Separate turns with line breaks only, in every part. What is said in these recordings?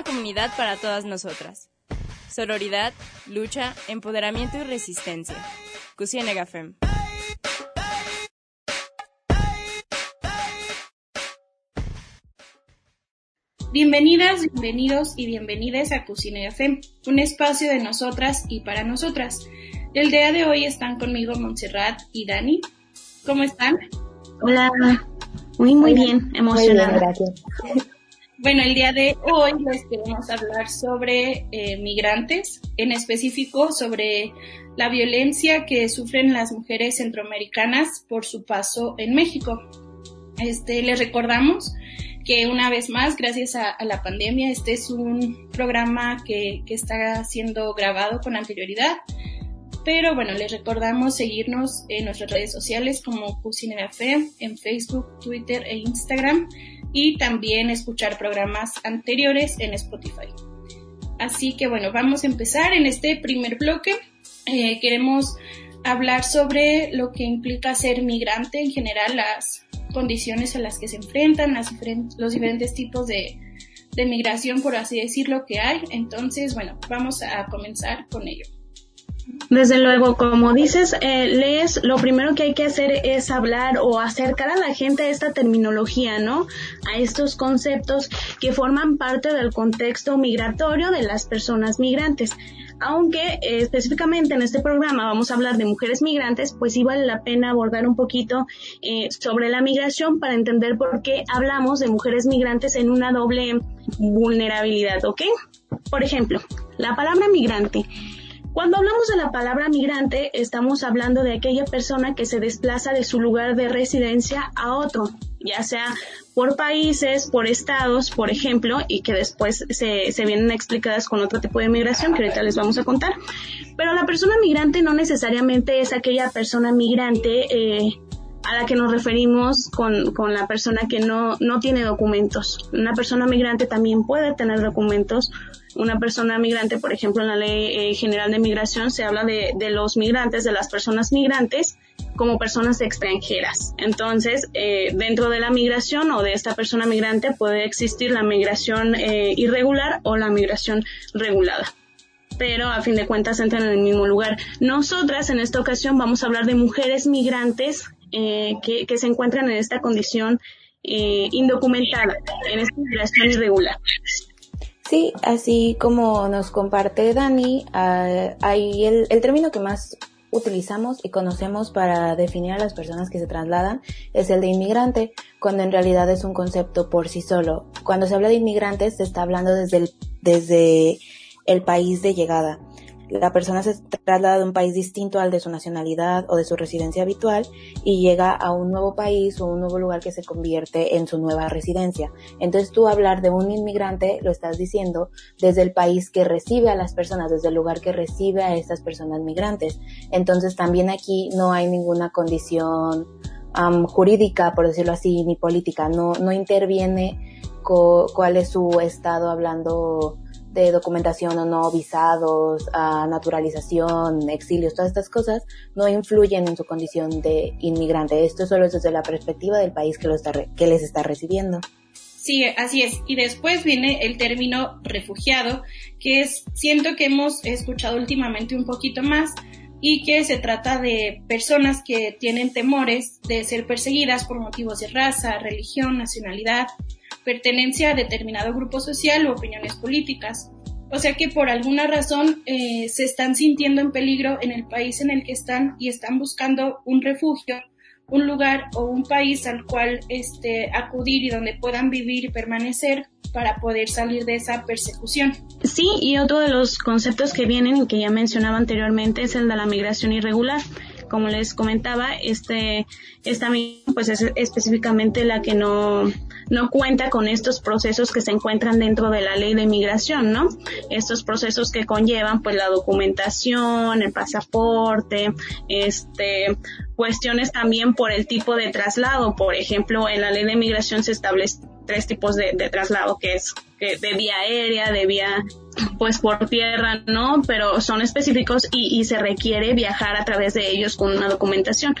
una comunidad para todas nosotras. Sororidad, lucha, empoderamiento y resistencia. Cusienega Fem.
Bienvenidas, bienvenidos y bienvenidas a Cusienega Fem, un espacio de nosotras y para nosotras. El día de hoy están conmigo Montserrat y Dani. ¿Cómo están?
Hola, muy muy bien, emocionada. gracias.
Bueno, el día de hoy les queremos hablar sobre eh, migrantes, en específico sobre la violencia que sufren las mujeres centroamericanas por su paso en México. Este, les recordamos que una vez más, gracias a, la pandemia, este es un programa que, que está siendo grabado con anterioridad. Pero bueno, les recordamos seguirnos en nuestras redes sociales como Cucinera Fe, en Facebook, Twitter e Instagram y también escuchar programas anteriores en Spotify. Así que bueno, vamos a empezar en este primer bloque. Eh, queremos hablar sobre lo que implica ser migrante en general, las condiciones a las que se enfrentan, los diferentes tipos de, de migración, por así decirlo, que hay. Entonces, bueno, vamos a comenzar con ello.
Desde luego, como dices, eh, lees, lo primero que hay que hacer es hablar o acercar a la gente a esta terminología, ¿no? A estos conceptos que forman parte del contexto migratorio de las personas migrantes. Aunque eh, específicamente en este programa vamos a hablar de mujeres migrantes, pues sí vale la pena abordar un poquito eh, sobre la migración para entender por qué hablamos de mujeres migrantes en una doble vulnerabilidad, ¿ok? Por ejemplo, la palabra migrante cuando hablamos de la palabra migrante, estamos hablando de aquella persona que se desplaza de su lugar de residencia a otro, ya sea por países, por estados, por ejemplo, y que después se, se vienen explicadas con otro tipo de migración que ahorita les vamos a contar. Pero la persona migrante no necesariamente es aquella persona migrante eh, a la que nos referimos con, con la persona que no, no tiene documentos. Una persona migrante también puede tener documentos una persona migrante, por ejemplo, en la Ley eh, General de Migración se habla de, de, los migrantes, de las personas migrantes, como personas extranjeras. Entonces, eh, dentro de la migración o de esta persona migrante puede existir la migración eh, irregular o la migración regulada pero a fin de cuentas entran en el mismo lugar. Nosotras en esta ocasión vamos a hablar de mujeres migrantes que, que, se encuentran en esta condición indocumentada, en esta migración irregular.
Sí, así como nos comparte Dani, uh, hay el, el término que más utilizamos y conocemos para definir a las personas que se trasladan es el de inmigrante, cuando en realidad es un concepto por sí solo. Cuando se habla de inmigrantes se está hablando desde el, desde el país de llegada la persona se traslada de un país distinto al de su nacionalidad o de su residencia habitual y llega a un nuevo país o un nuevo lugar que se convierte en su nueva residencia. Entonces tú hablar de un inmigrante lo estás diciendo desde el país que recibe a las personas, desde el lugar que recibe a estas personas migrantes. Entonces también aquí no hay ninguna condición jurídica, por decirlo así, ni política. No, no interviene cuál es su estado hablando de documentación o no, visados, naturalización, exilios, todas estas cosas no influyen en su condición de inmigrante. Esto solo es desde la perspectiva del país que, lo está, que les está recibiendo.
Sí, así es. Y después viene el término refugiado, que es, siento que hemos escuchado últimamente un poquito más y que se trata de personas que tienen temores de ser perseguidas por motivos de raza, religión, nacionalidad, pertenencia a determinado grupo social o opiniones políticas. O sea que por alguna razón eh, se están sintiendo en peligro en el país en el que están y están buscando un refugio, un lugar o un país al cual este, acudir y donde puedan vivir y permanecer para poder salir de esa persecución.
Sí, y otro de los conceptos que vienen y que ya mencionaba anteriormente es el de la migración irregular como les comentaba, este, esta pues es específicamente la que no, no cuenta con estos procesos que se encuentran dentro de la ley de migración, ¿no? Estos procesos que conllevan pues la documentación, el pasaporte, este, cuestiones también por el tipo de traslado. Por ejemplo, en la ley de migración se establece tres tipos de, traslado, que es de vía aérea, de vía pues por tierra, ¿no? Pero son específicos y, y se requiere viajar a través de ellos con una documentación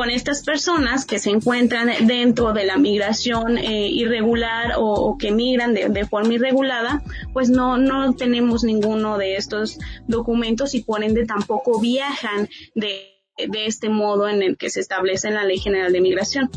con estas personas que se encuentran dentro de la migración eh, irregular o, que migran de, forma irregulada, pues no, no tenemos ninguno de estos documentos y por ende tampoco viajan de, de este modo en el que se establece en la Ley General de Migración.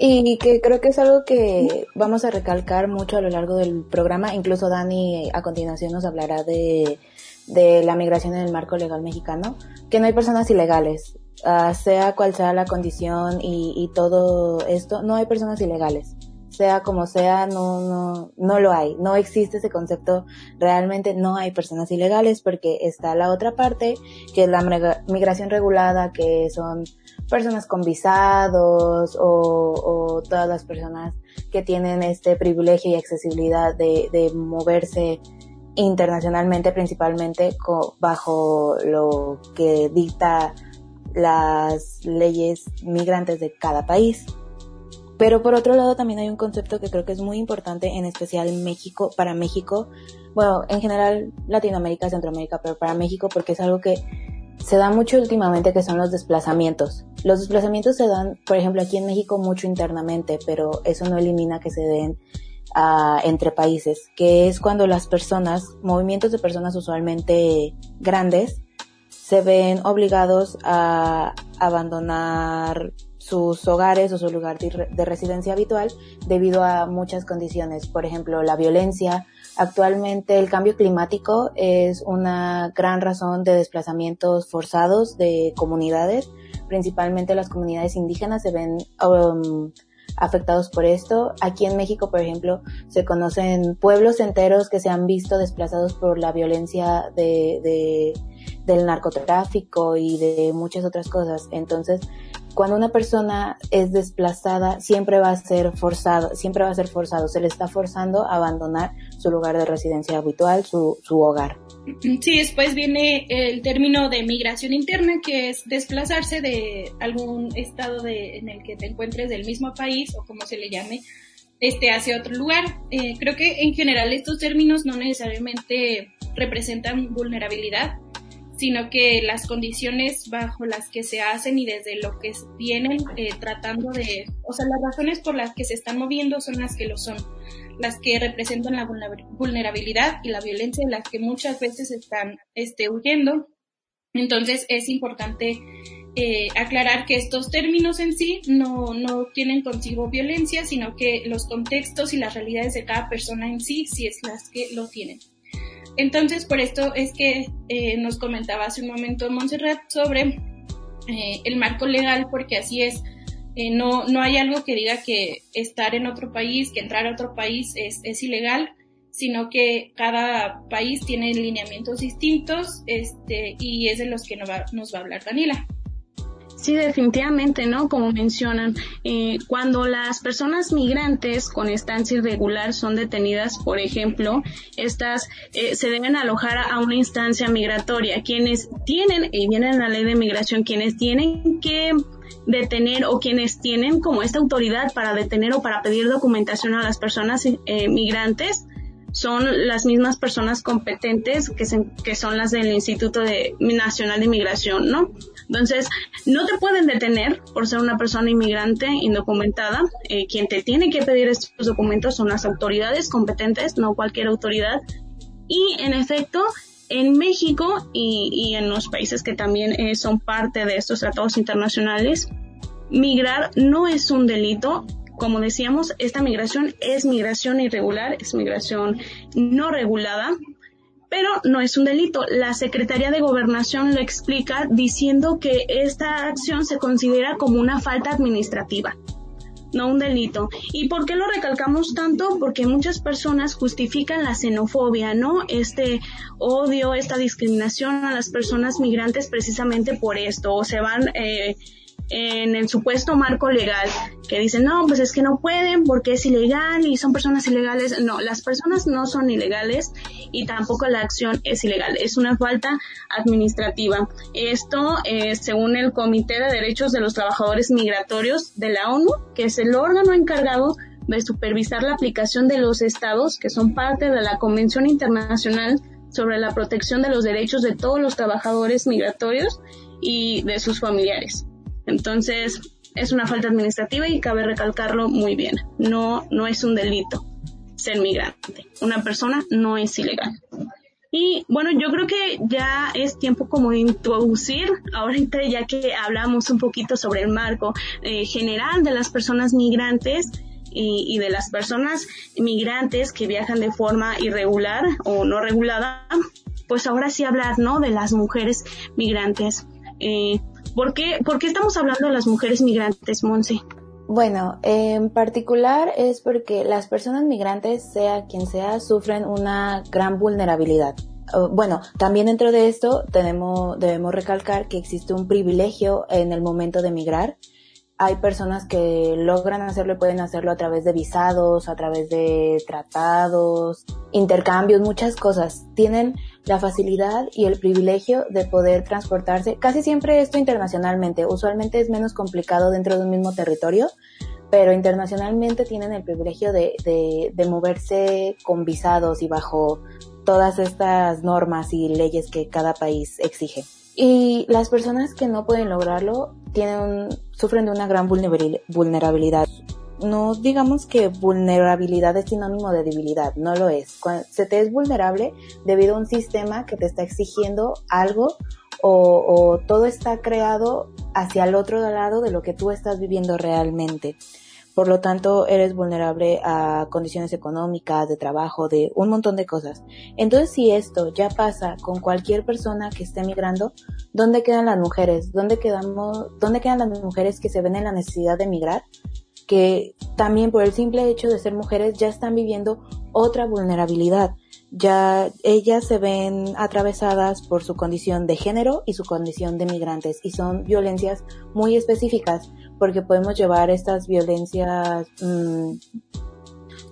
Y que creo que es algo que vamos a recalcar mucho a lo largo del programa. Incluso Dani a continuación nos hablará de, de la migración en el marco legal mexicano, que no hay personas ilegales. Ah, sea cual sea la condición y, todo esto, no hay personas ilegales. Sea como sea, no, no, no lo hay. No existe ese concepto. Realmente no hay personas ilegales porque está la otra parte, que es la migración regulada, que son personas con visados o, todas las personas que tienen este privilegio y accesibilidad de moverse internacionalmente principalmente bajo lo que dicta las leyes migrantes de cada país. Pero por otro lado también hay un concepto que creo que es muy importante, en especial México, para México, bueno, en general Latinoamérica, Centroamérica, pero para México porque es algo que se da mucho últimamente que son los desplazamientos. Los desplazamientos se dan, por ejemplo, aquí en México mucho internamente, pero eso no elimina que se den uh, entre países, que es cuando las personas, movimientos de personas usualmente grandes, se ven obligados a abandonar sus hogares o su lugar de residencia habitual debido a muchas condiciones, por ejemplo, la violencia. Actualmente el cambio climático es una gran razón de desplazamientos forzados de comunidades, principalmente las comunidades indígenas se ven um, afectados por esto. Aquí en México, por ejemplo, se conocen pueblos enteros que se han visto desplazados por la violencia de, de del narcotráfico y de muchas otras cosas. Entonces, cuando una persona es desplazada, siempre va a ser forzado, siempre va a ser forzado, se le está forzando a abandonar su lugar de residencia habitual, su, su hogar.
Sí, después viene el término de migración interna, que es desplazarse de algún estado de, en el que te encuentres del mismo país o como se le llame, este, hacia otro lugar. Eh, creo que en general estos términos no necesariamente representan vulnerabilidad, sino que las condiciones bajo las que se hacen y desde lo que vienen eh, tratando de, o sea, las razones por las que se están moviendo son las que lo son, las que representan la vulnerabilidad y la violencia de las que muchas veces están este, huyendo. Entonces es importante eh, aclarar que estos términos en sí no, no tienen consigo violencia, sino que los contextos y las realidades de cada persona en sí, sí es las que lo tienen. Entonces, por esto es que eh, nos comentaba hace un momento Montserrat sobre eh, el marco legal, porque así es, eh, no, no hay algo que diga que estar en otro país, que entrar a otro país es, es ilegal, sino que cada país tiene lineamientos distintos este, y es de los que nos va, nos va a hablar Daniela.
Sí, definitivamente, ¿no? Como mencionan, eh, cuando las personas migrantes con estancia irregular son detenidas, por ejemplo, estas eh, se deben alojar a una instancia migratoria. Quienes tienen, y viene en la ley de migración, quienes tienen que detener o quienes tienen como esta autoridad para detener o para pedir documentación a las personas eh, migrantes, son las mismas personas competentes que, que son las del Instituto de, Nacional de Inmigración, ¿no? Entonces, no te pueden detener por ser una persona inmigrante indocumentada. Eh, quien te tiene que pedir estos documentos son las autoridades competentes, no cualquier autoridad. Y en efecto, en México y, en los países que también eh, son parte de estos tratados internacionales, migrar no es un delito. Como decíamos, esta migración es migración irregular, es migración no regulada, pero no es un delito. La Secretaría de Gobernación lo explica diciendo que esta acción se considera como una falta administrativa, no un delito. ¿Y por qué lo recalcamos tanto? Porque muchas personas justifican la xenofobia, ¿no? Este odio, esta discriminación a las personas migrantes precisamente por esto, o se van... Eh, en el supuesto marco legal que dicen, no, pues es que no pueden porque es ilegal y son personas ilegales. No, las personas no son ilegales y tampoco la acción es ilegal. Es una falta administrativa. Esto, eh, según el Comité de Derechos de los Trabajadores Migratorios de la ONU, que es el órgano encargado de supervisar la aplicación de los estados que son parte de la Convención Internacional sobre la protección de los derechos de todos los trabajadores migratorios y de sus familiares. Entonces, es una falta administrativa y cabe recalcarlo muy bien. No, no es un delito ser migrante. Una persona no es ilegal. Y bueno, yo creo que ya es tiempo como de introducir, ahorita ya que hablamos un poquito sobre el marco eh, general de las personas migrantes, y, de las personas migrantes que viajan de forma irregular o no regulada, pues ahora sí hablar, ¿no? De las mujeres migrantes. Eh, ¿por, qué, ¿Por qué estamos hablando de las mujeres migrantes, Monse?
Bueno, en particular es porque las personas migrantes, sea quien sea, sufren una gran vulnerabilidad. Bueno, también dentro de esto tenemos, debemos recalcar que existe un privilegio en el momento de migrar hay personas que logran hacerlo y pueden hacerlo a través de visados, a través de tratados, intercambios, muchas cosas. Tienen la facilidad y el privilegio de poder transportarse, casi siempre esto internacionalmente, usualmente es menos complicado dentro de un mismo territorio, pero internacionalmente tienen el privilegio de, de, de moverse con visados y bajo todas estas normas y leyes que cada país exige. Y las personas que no pueden lograrlo tienen sufren de una gran vulnerabilidad. No digamos que vulnerabilidad es sinónimo de debilidad, no lo es. se te es vulnerable debido a un sistema que te está exigiendo algo o, o todo está creado hacia el otro lado de lo que tú estás viviendo realmente. Por lo tanto, eres vulnerable a condiciones económicas, de trabajo, de un montón de cosas. Entonces, si esto ya pasa con cualquier persona que esté migrando, ¿dónde quedan las mujeres? ¿Dónde quedamos, dónde quedan las mujeres que se ven en la necesidad de migrar? Que también por el simple hecho de ser mujeres ya están viviendo otra vulnerabilidad ya ellas se ven atravesadas por su condición de género y su condición de migrantes y son violencias muy específicas porque podemos llevar estas violencias mmm,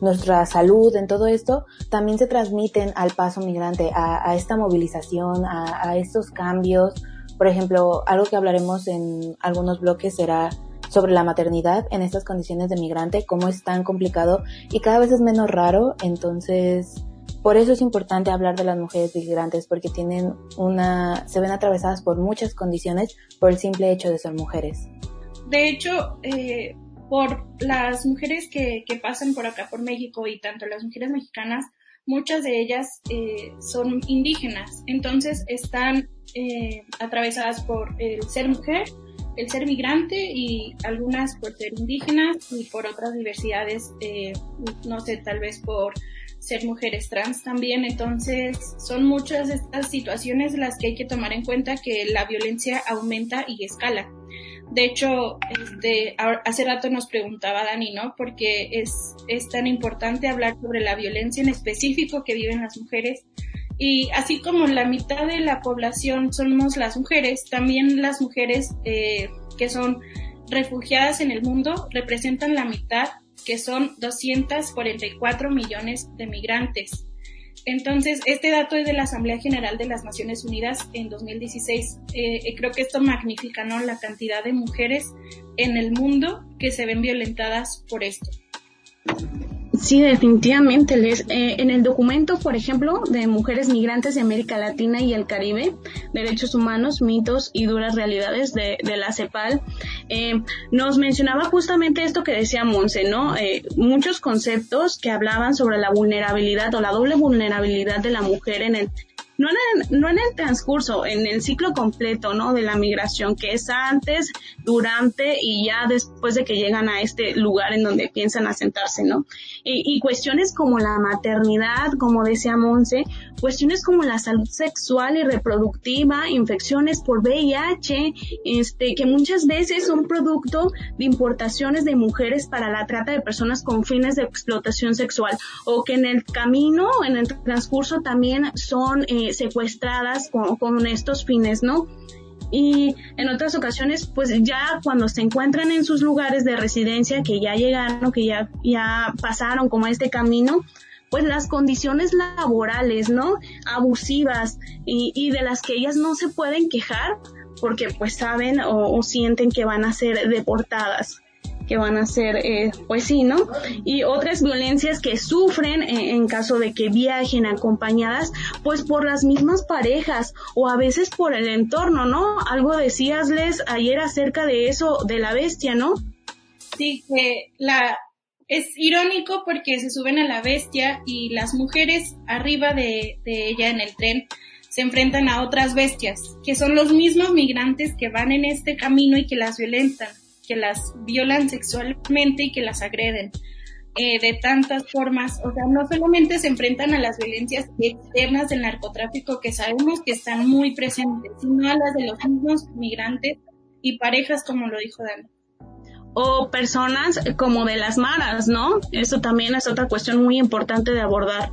nuestra salud en todo esto también se transmiten al paso migrante a, esta movilización a, a estos cambios. Por ejemplo algo que hablaremos en algunos bloques será sobre la maternidad en estas condiciones de migrante, cómo es tan complicado y cada vez es menos raro, entonces por eso es importante hablar de las mujeres migrantes, porque tienen una, se ven atravesadas por muchas condiciones por el simple hecho de ser mujeres.
De hecho, eh, por las mujeres que, pasan por acá, por México, y tanto las mujeres mexicanas, muchas de ellas eh, son indígenas, entonces están eh, atravesadas por el ser mujer, el ser migrante y algunas por ser indígenas y por otras diversidades, eh, no sé, tal vez por ser mujeres trans también. Entonces, son muchas de estas situaciones las que hay que tomar en cuenta que la violencia aumenta y escala. De hecho, este, hace rato nos preguntaba Dani, ¿no? Porque es, es tan importante hablar sobre la violencia en específico que viven las mujeres. Y así como la mitad de la población somos las mujeres, también las mujeres eh, que son refugiadas en el mundo representan la mitad que son 244 millones de migrantes. Entonces, este dato es de la Asamblea General de las Naciones Unidas en 2016. Eh, eh, creo que esto magnifica ¿no? la cantidad de mujeres en el mundo que se ven violentadas por esto.
Sí, definitivamente. Les, eh, en el documento, por ejemplo, de Mujeres Migrantes de América Latina y el Caribe, Derechos Humanos, Mitos y Duras Realidades de, de la CEPAL, eh, nos mencionaba justamente esto que decía Monse, ¿no? Eh, muchos conceptos que hablaban sobre la vulnerabilidad o la doble vulnerabilidad de la mujer en el no en, el, no en el transcurso, en el ciclo completo, ¿no? De la migración, que es antes, durante y ya después de que llegan a este lugar en donde piensan asentarse, ¿no? Y, y cuestiones como la maternidad, como decía Monse, cuestiones como la salud sexual y reproductiva, infecciones por VIH, este, que muchas veces son producto de importaciones de mujeres para la trata de personas con fines de explotación sexual, o que en el camino, en el transcurso también son eh, secuestradas con, estos fines, ¿no? y en otras ocasiones pues ya cuando se encuentran en sus lugares de residencia que ya llegaron que ya ya pasaron como este camino pues las condiciones laborales no abusivas y, y de las que ellas no se pueden quejar porque pues saben o, o sienten que van a ser deportadas que van a ser, eh, pues sí, ¿no? Y otras violencias que sufren en, caso de que viajen acompañadas, pues por las mismas parejas o a veces por el entorno, ¿no? Algo decíasles ayer acerca de eso, de la bestia, ¿no?
Sí, que la, es irónico porque se suben a la bestia y las mujeres arriba de ella en el tren se enfrentan a otras bestias, que son los mismos migrantes que van en este camino y que las violentan, que las violan sexualmente y que las agreden. Eh, de tantas formas, o sea, no solamente se enfrentan a las violencias externas del narcotráfico que sabemos que están muy presentes, sino a las de los mismos migrantes y parejas, como lo dijo Dani.
O personas como de las maras, ¿no? Eso también es otra cuestión muy importante de abordar.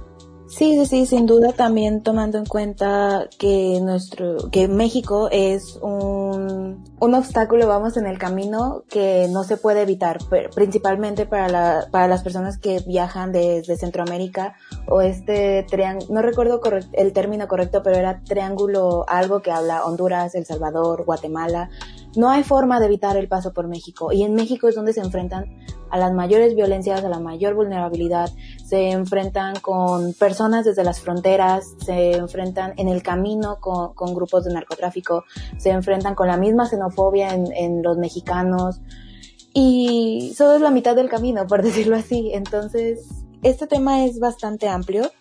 Sí, sí, sí, sin duda también tomando en cuenta que nuestro, que México es un, un obstáculo, vamos, en el camino que no se puede evitar, principalmente para la, para las personas que viajan desde Centroamérica o este triángulo, no recuerdo el término correcto, pero era triángulo algo que habla Honduras, El Salvador, Guatemala, no hay forma de evitar el paso por México y en México es donde se enfrentan a las mayores violencias, a la mayor vulnerabilidad, se enfrentan con personas desde las fronteras, se enfrentan en el camino con, grupos de narcotráfico, se enfrentan con la misma xenofobia en, en los mexicanos y solo es la mitad del camino, por decirlo así. Entonces, este tema es bastante amplio.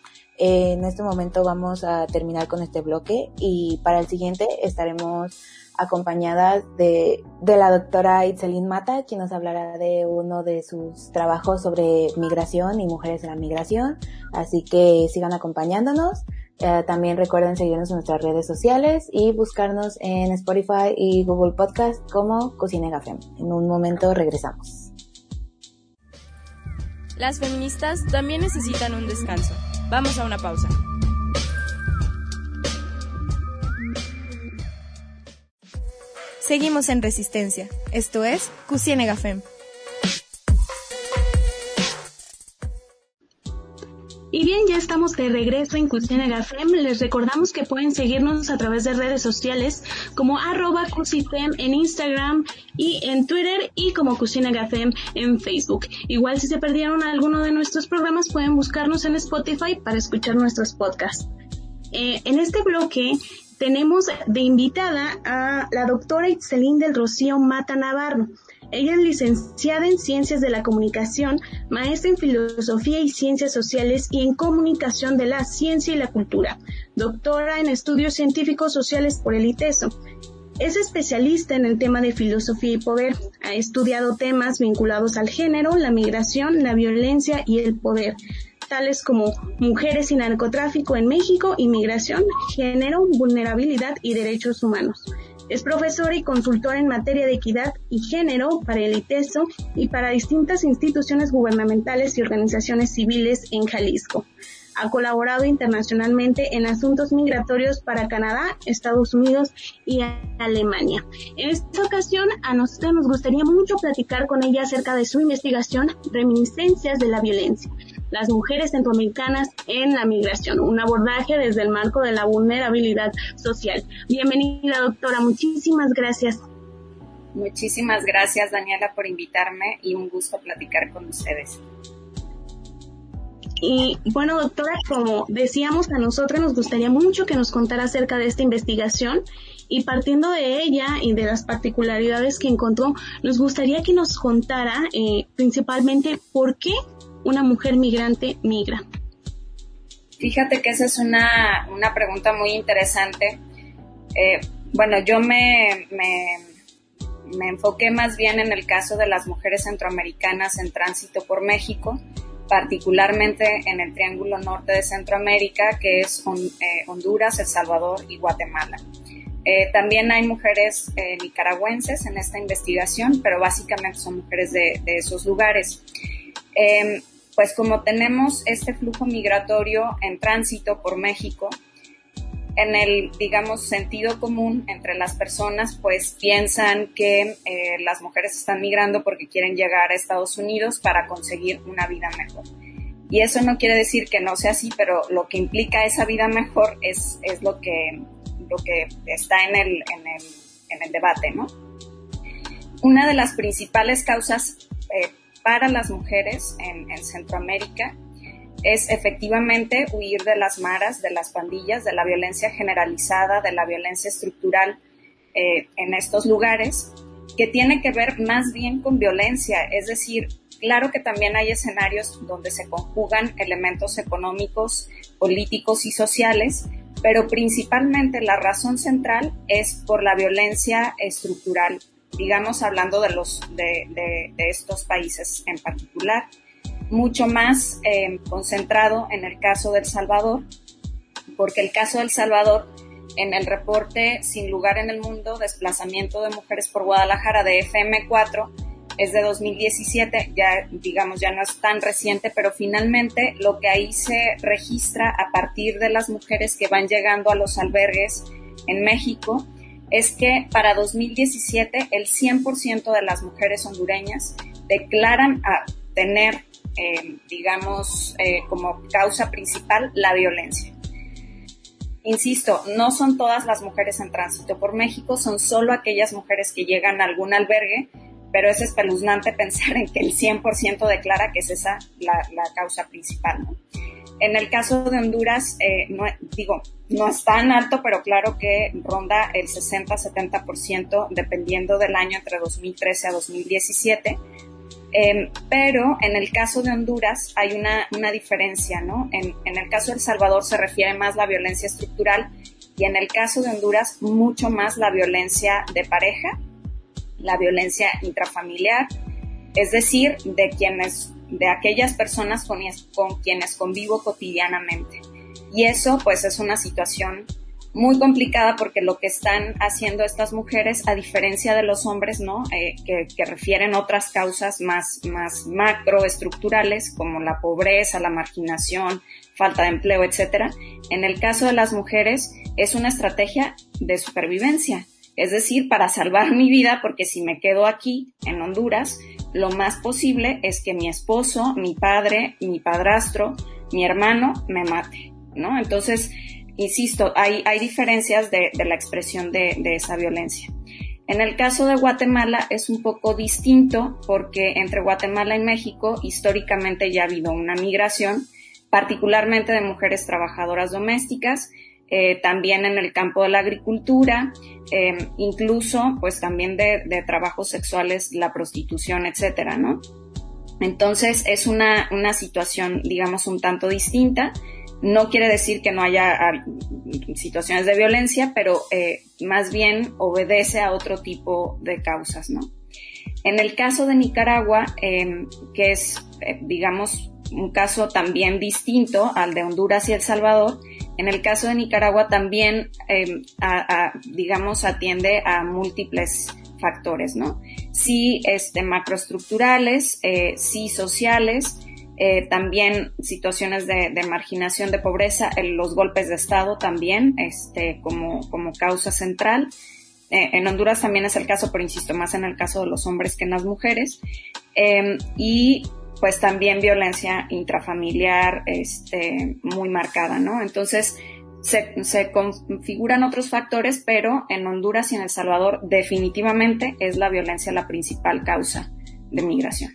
En este momento vamos a terminar con este bloque y para el siguiente estaremos acompañadas de, de la doctora Itzelin Mata, quien nos hablará de uno de sus trabajos sobre migración y mujeres en la migración. Así que sigan acompañándonos. Eh, también recuerden seguirnos en nuestras redes sociales y buscarnos en Spotify y Google Podcast como Cocina Gafem. En un momento regresamos.
Las feministas también necesitan un descanso. Vamos a una pausa. Seguimos en Resistencia. Esto es Cusienega
Y bien, ya estamos de regreso en Cusienega Fem. Les recordamos que pueden seguirnos a través de redes sociales como arroba Cusifem en Instagram y en Twitter y como Cusienega Fem en Facebook. Igual si se perdieron alguno de nuestros programas pueden buscarnos en Spotify para escuchar nuestros podcasts. Eh, en este bloque tenemos de invitada a la doctora Itzelín del Rocío Mata Navarro. Ella es licenciada en Ciencias de la Comunicación, maestra en Filosofía y Ciencias Sociales y en Comunicación de la Ciencia y la Cultura, doctora en Estudios Científicos Sociales por el ITESO. Es especialista en el tema de filosofía y poder. Ha estudiado temas vinculados al género, la migración, la violencia y el poder tales como mujeres y narcotráfico en México, inmigración, género, vulnerabilidad y derechos humanos. Es profesora y consultora en materia de equidad y género para el ITESO y para distintas instituciones gubernamentales y organizaciones civiles en Jalisco. Ha colaborado internacionalmente en asuntos migratorios para Canadá, Estados Unidos y Alemania. En esta ocasión, a nosotros nos gustaría mucho platicar con ella acerca de su investigación Reminiscencias de la Violencia, las mujeres centroamericanas en la migración, un abordaje desde el marco de la vulnerabilidad social. Bienvenida, doctora, muchísimas gracias.
Muchísimas gracias, Daniela, por invitarme y un gusto platicar con ustedes.
Y bueno, doctora, como decíamos, a nosotros nos gustaría mucho que nos contara acerca de esta investigación y partiendo de ella y de las particularidades que encontró, nos gustaría que nos contara eh, principalmente por qué una mujer migrante migra?
Fíjate que esa es una, pregunta muy interesante. Eh, bueno, yo me, me, me, enfoqué más bien en el caso de las mujeres centroamericanas en tránsito por México, particularmente en el Triángulo Norte de Centroamérica, que es eh, Honduras, El Salvador y Guatemala. Eh, también hay mujeres nicaragüenses en esta investigación, pero básicamente son mujeres de, de esos lugares. Em, pues como tenemos este flujo migratorio en tránsito por México, en el, digamos, sentido común entre las personas, pues piensan que eh, las mujeres están migrando porque quieren llegar a Estados Unidos para conseguir una vida mejor. Y eso no quiere decir que no sea así, pero lo que implica esa vida mejor es, es lo, que, lo que está en el, en, el, debate, ¿no? Una de las principales causas eh, para las mujeres en, Centroamérica es efectivamente huir de las maras, de las pandillas, de la violencia generalizada, de la violencia estructural eh, en estos lugares, que tiene que ver más bien con violencia, es decir, claro que también hay escenarios donde se conjugan elementos económicos, políticos y sociales, pero principalmente la razón central es por la violencia estructural, digamos hablando de, los, de, estos países en particular, mucho más eh, concentrado en el caso del Salvador, porque el caso del Salvador, en el reporte Sin lugar en el mundo, desplazamiento de mujeres por Guadalajara de FM4, es de 2017, ya digamos ya no es tan reciente, pero finalmente lo que ahí se registra a partir de las mujeres que van llegando a los albergues en México es que para 2017 el 100% de las mujeres hondureñas declaran a tener, eh, digamos, eh, como causa principal la violencia. Insisto, no son todas las mujeres en tránsito por México, son solo aquellas mujeres que llegan a algún albergue pero es espeluznante pensar en que el 100% declara que es esa la, causa principal. En el caso de Honduras, eh, no, digo, no es tan alto, pero claro que ronda el 60-70% dependiendo del año entre 2013 a 2017. Em, pero en el caso de Honduras hay una, una diferencia, ¿no? En, en, el caso de El Salvador se refiere más la violencia estructural y en el caso de Honduras mucho más la violencia de pareja la violencia intrafamiliar, es decir, de quienes, de aquellas personas con, quienes convivo cotidianamente. Y eso pues es una situación muy complicada porque lo que están haciendo estas mujeres, a diferencia de los hombres, ¿no? Eh, que, que, refieren otras causas más, más macroestructurales como la pobreza, la marginación, falta de empleo, etcétera. En el caso de las mujeres es una estrategia de supervivencia. Es decir, para salvar mi vida, porque si me quedo aquí, en Honduras, lo más posible es que mi esposo, mi padre, mi padrastro, mi hermano me mate, ¿no? Entonces, insisto, hay, hay diferencias de, la expresión de, de esa violencia. En el caso de Guatemala es un poco distinto porque entre Guatemala y México históricamente ya ha habido una migración, particularmente de mujeres trabajadoras domésticas, eh, también en el campo de la agricultura, eh, incluso pues también de, trabajos sexuales, la prostitución, etcétera, ¿no? Entonces es una, una situación, digamos, un tanto distinta. No quiere decir que no haya ah, situaciones de violencia, pero eh, más bien obedece a otro tipo de causas, ¿no? En el caso de Nicaragua, que es, digamos, un caso también distinto al de Honduras y El Salvador, en el caso de Nicaragua también, em, digamos, atiende a múltiples factores, ¿no? Sí, este, macroestructurales, eh, sí sociales, eh, también situaciones de, marginación, de pobreza, los golpes de Estado también, este, como, como causa central. Eh, en Honduras también es el caso, pero insisto más en el caso de los hombres que en las mujeres. Em, y pues también violencia intrafamiliar este, muy marcada, ¿no? Entonces, se, se, configuran otros factores, pero en Honduras y en El Salvador definitivamente es la violencia la principal causa de migración.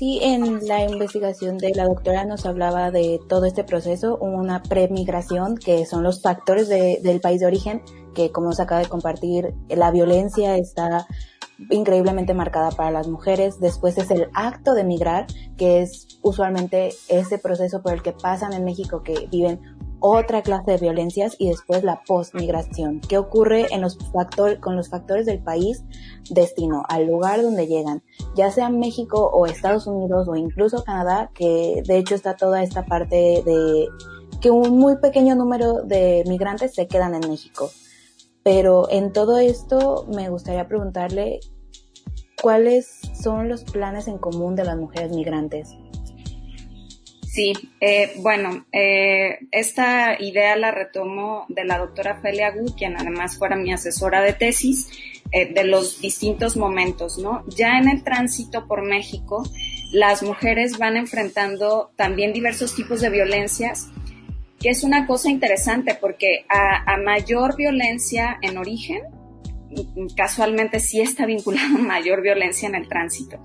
Sí, en la investigación de la doctora nos hablaba de todo este proceso, una premigración, que son los factores del país de origen, que como se acaba de compartir, la violencia está increíblemente marcada para las mujeres. Después es el acto de migrar, que es usualmente ese proceso por el que pasan en México que viven otra clase de violencias y después la postmigración. ¿Qué ocurre en los factores, con los factores del país destino, al lugar donde llegan? Ya sea México o Estados Unidos o incluso Canadá, que de hecho está toda esta parte de que un muy pequeño número de migrantes se quedan en México. Pero en todo esto me gustaría preguntarle cuáles son los planes en común de las mujeres migrantes.
Sí, eh, bueno, eh, esta idea la retomo de la doctora Felia Gu, quien además fuera mi asesora de tesis, eh, de los distintos momentos, ¿no? Ya en el tránsito por México, las mujeres van enfrentando también diversos tipos de violencias que es una cosa interesante porque a, mayor violencia en origen, casualmente sí está vinculado a mayor violencia en el tránsito.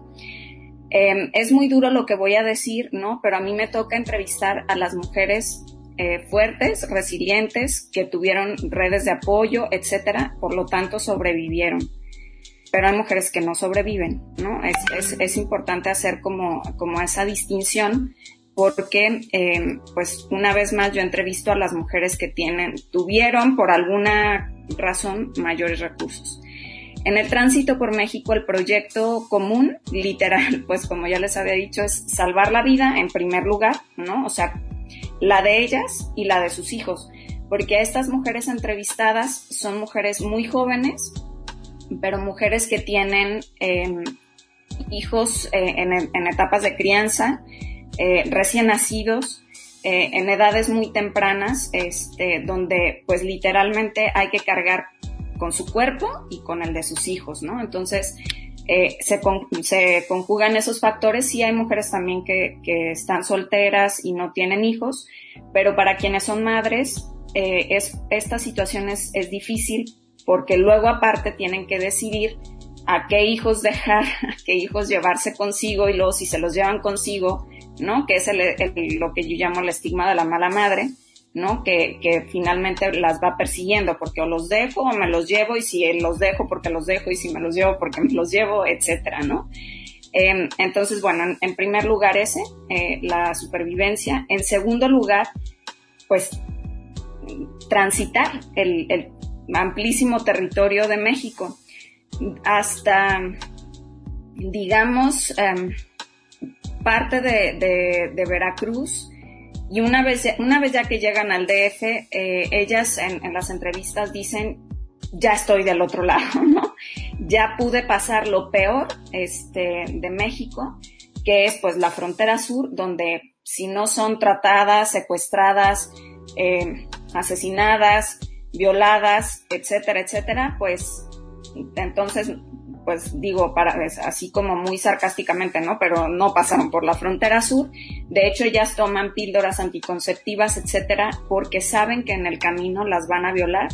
Em, es muy duro lo que voy a decir, ¿no? Pero a mí me toca entrevistar a las mujeres eh, fuertes, resilientes, que tuvieron redes de apoyo, etcétera, por lo tanto sobrevivieron. Pero hay mujeres que no sobreviven, ¿no? Es, es, importante hacer como, como esa distinción porque, em, pues, una vez más yo entrevisto a las mujeres que tienen, tuvieron por alguna razón mayores recursos. En el tránsito por México, el proyecto común, literal, pues como ya les había dicho, es salvar la vida en primer lugar, ¿no? O sea, la de ellas y la de sus hijos, porque estas mujeres entrevistadas son mujeres muy jóvenes, pero mujeres que tienen em, hijos eh, en, etapas de crianza, eh, recién nacidos, eh, en edades muy tempranas, este, donde pues literalmente hay que cargar con su cuerpo y con el de sus hijos, ¿no? Entonces, eh, se, conjugan esos factores. Sí hay mujeres también que, que, están solteras y no tienen hijos, pero para quienes son madres, eh, es, esta situación es, es, difícil porque luego aparte tienen que decidir a qué hijos dejar, a qué hijos llevarse consigo y luego si se los llevan consigo, ¿no? Que es el, lo que yo llamo el estigma de la mala madre ¿no? Que, que, finalmente las va persiguiendo porque o los dejo o me los llevo y si los dejo porque los dejo y si me los llevo porque me los llevo, etcétera, ¿no? Em, entonces, bueno, en, primer lugar ese, eh, la supervivencia. En segundo lugar, pues transitar el, amplísimo territorio de México hasta, digamos, em, parte de, Veracruz, y una vez, una vez ya que llegan al DF, eh, ellas en, las entrevistas dicen, ya estoy del otro lado, ¿no? Ya pude pasar lo peor este, de México, que es pues la frontera sur, donde si no son tratadas, secuestradas, eh, asesinadas, violadas, etcétera, etcétera, pues entonces pues digo, para, así como muy sarcásticamente, ¿no? Pero no pasaron por la frontera sur. De hecho, ellas toman píldoras anticonceptivas, etcétera, porque saben que en el camino las van a violar.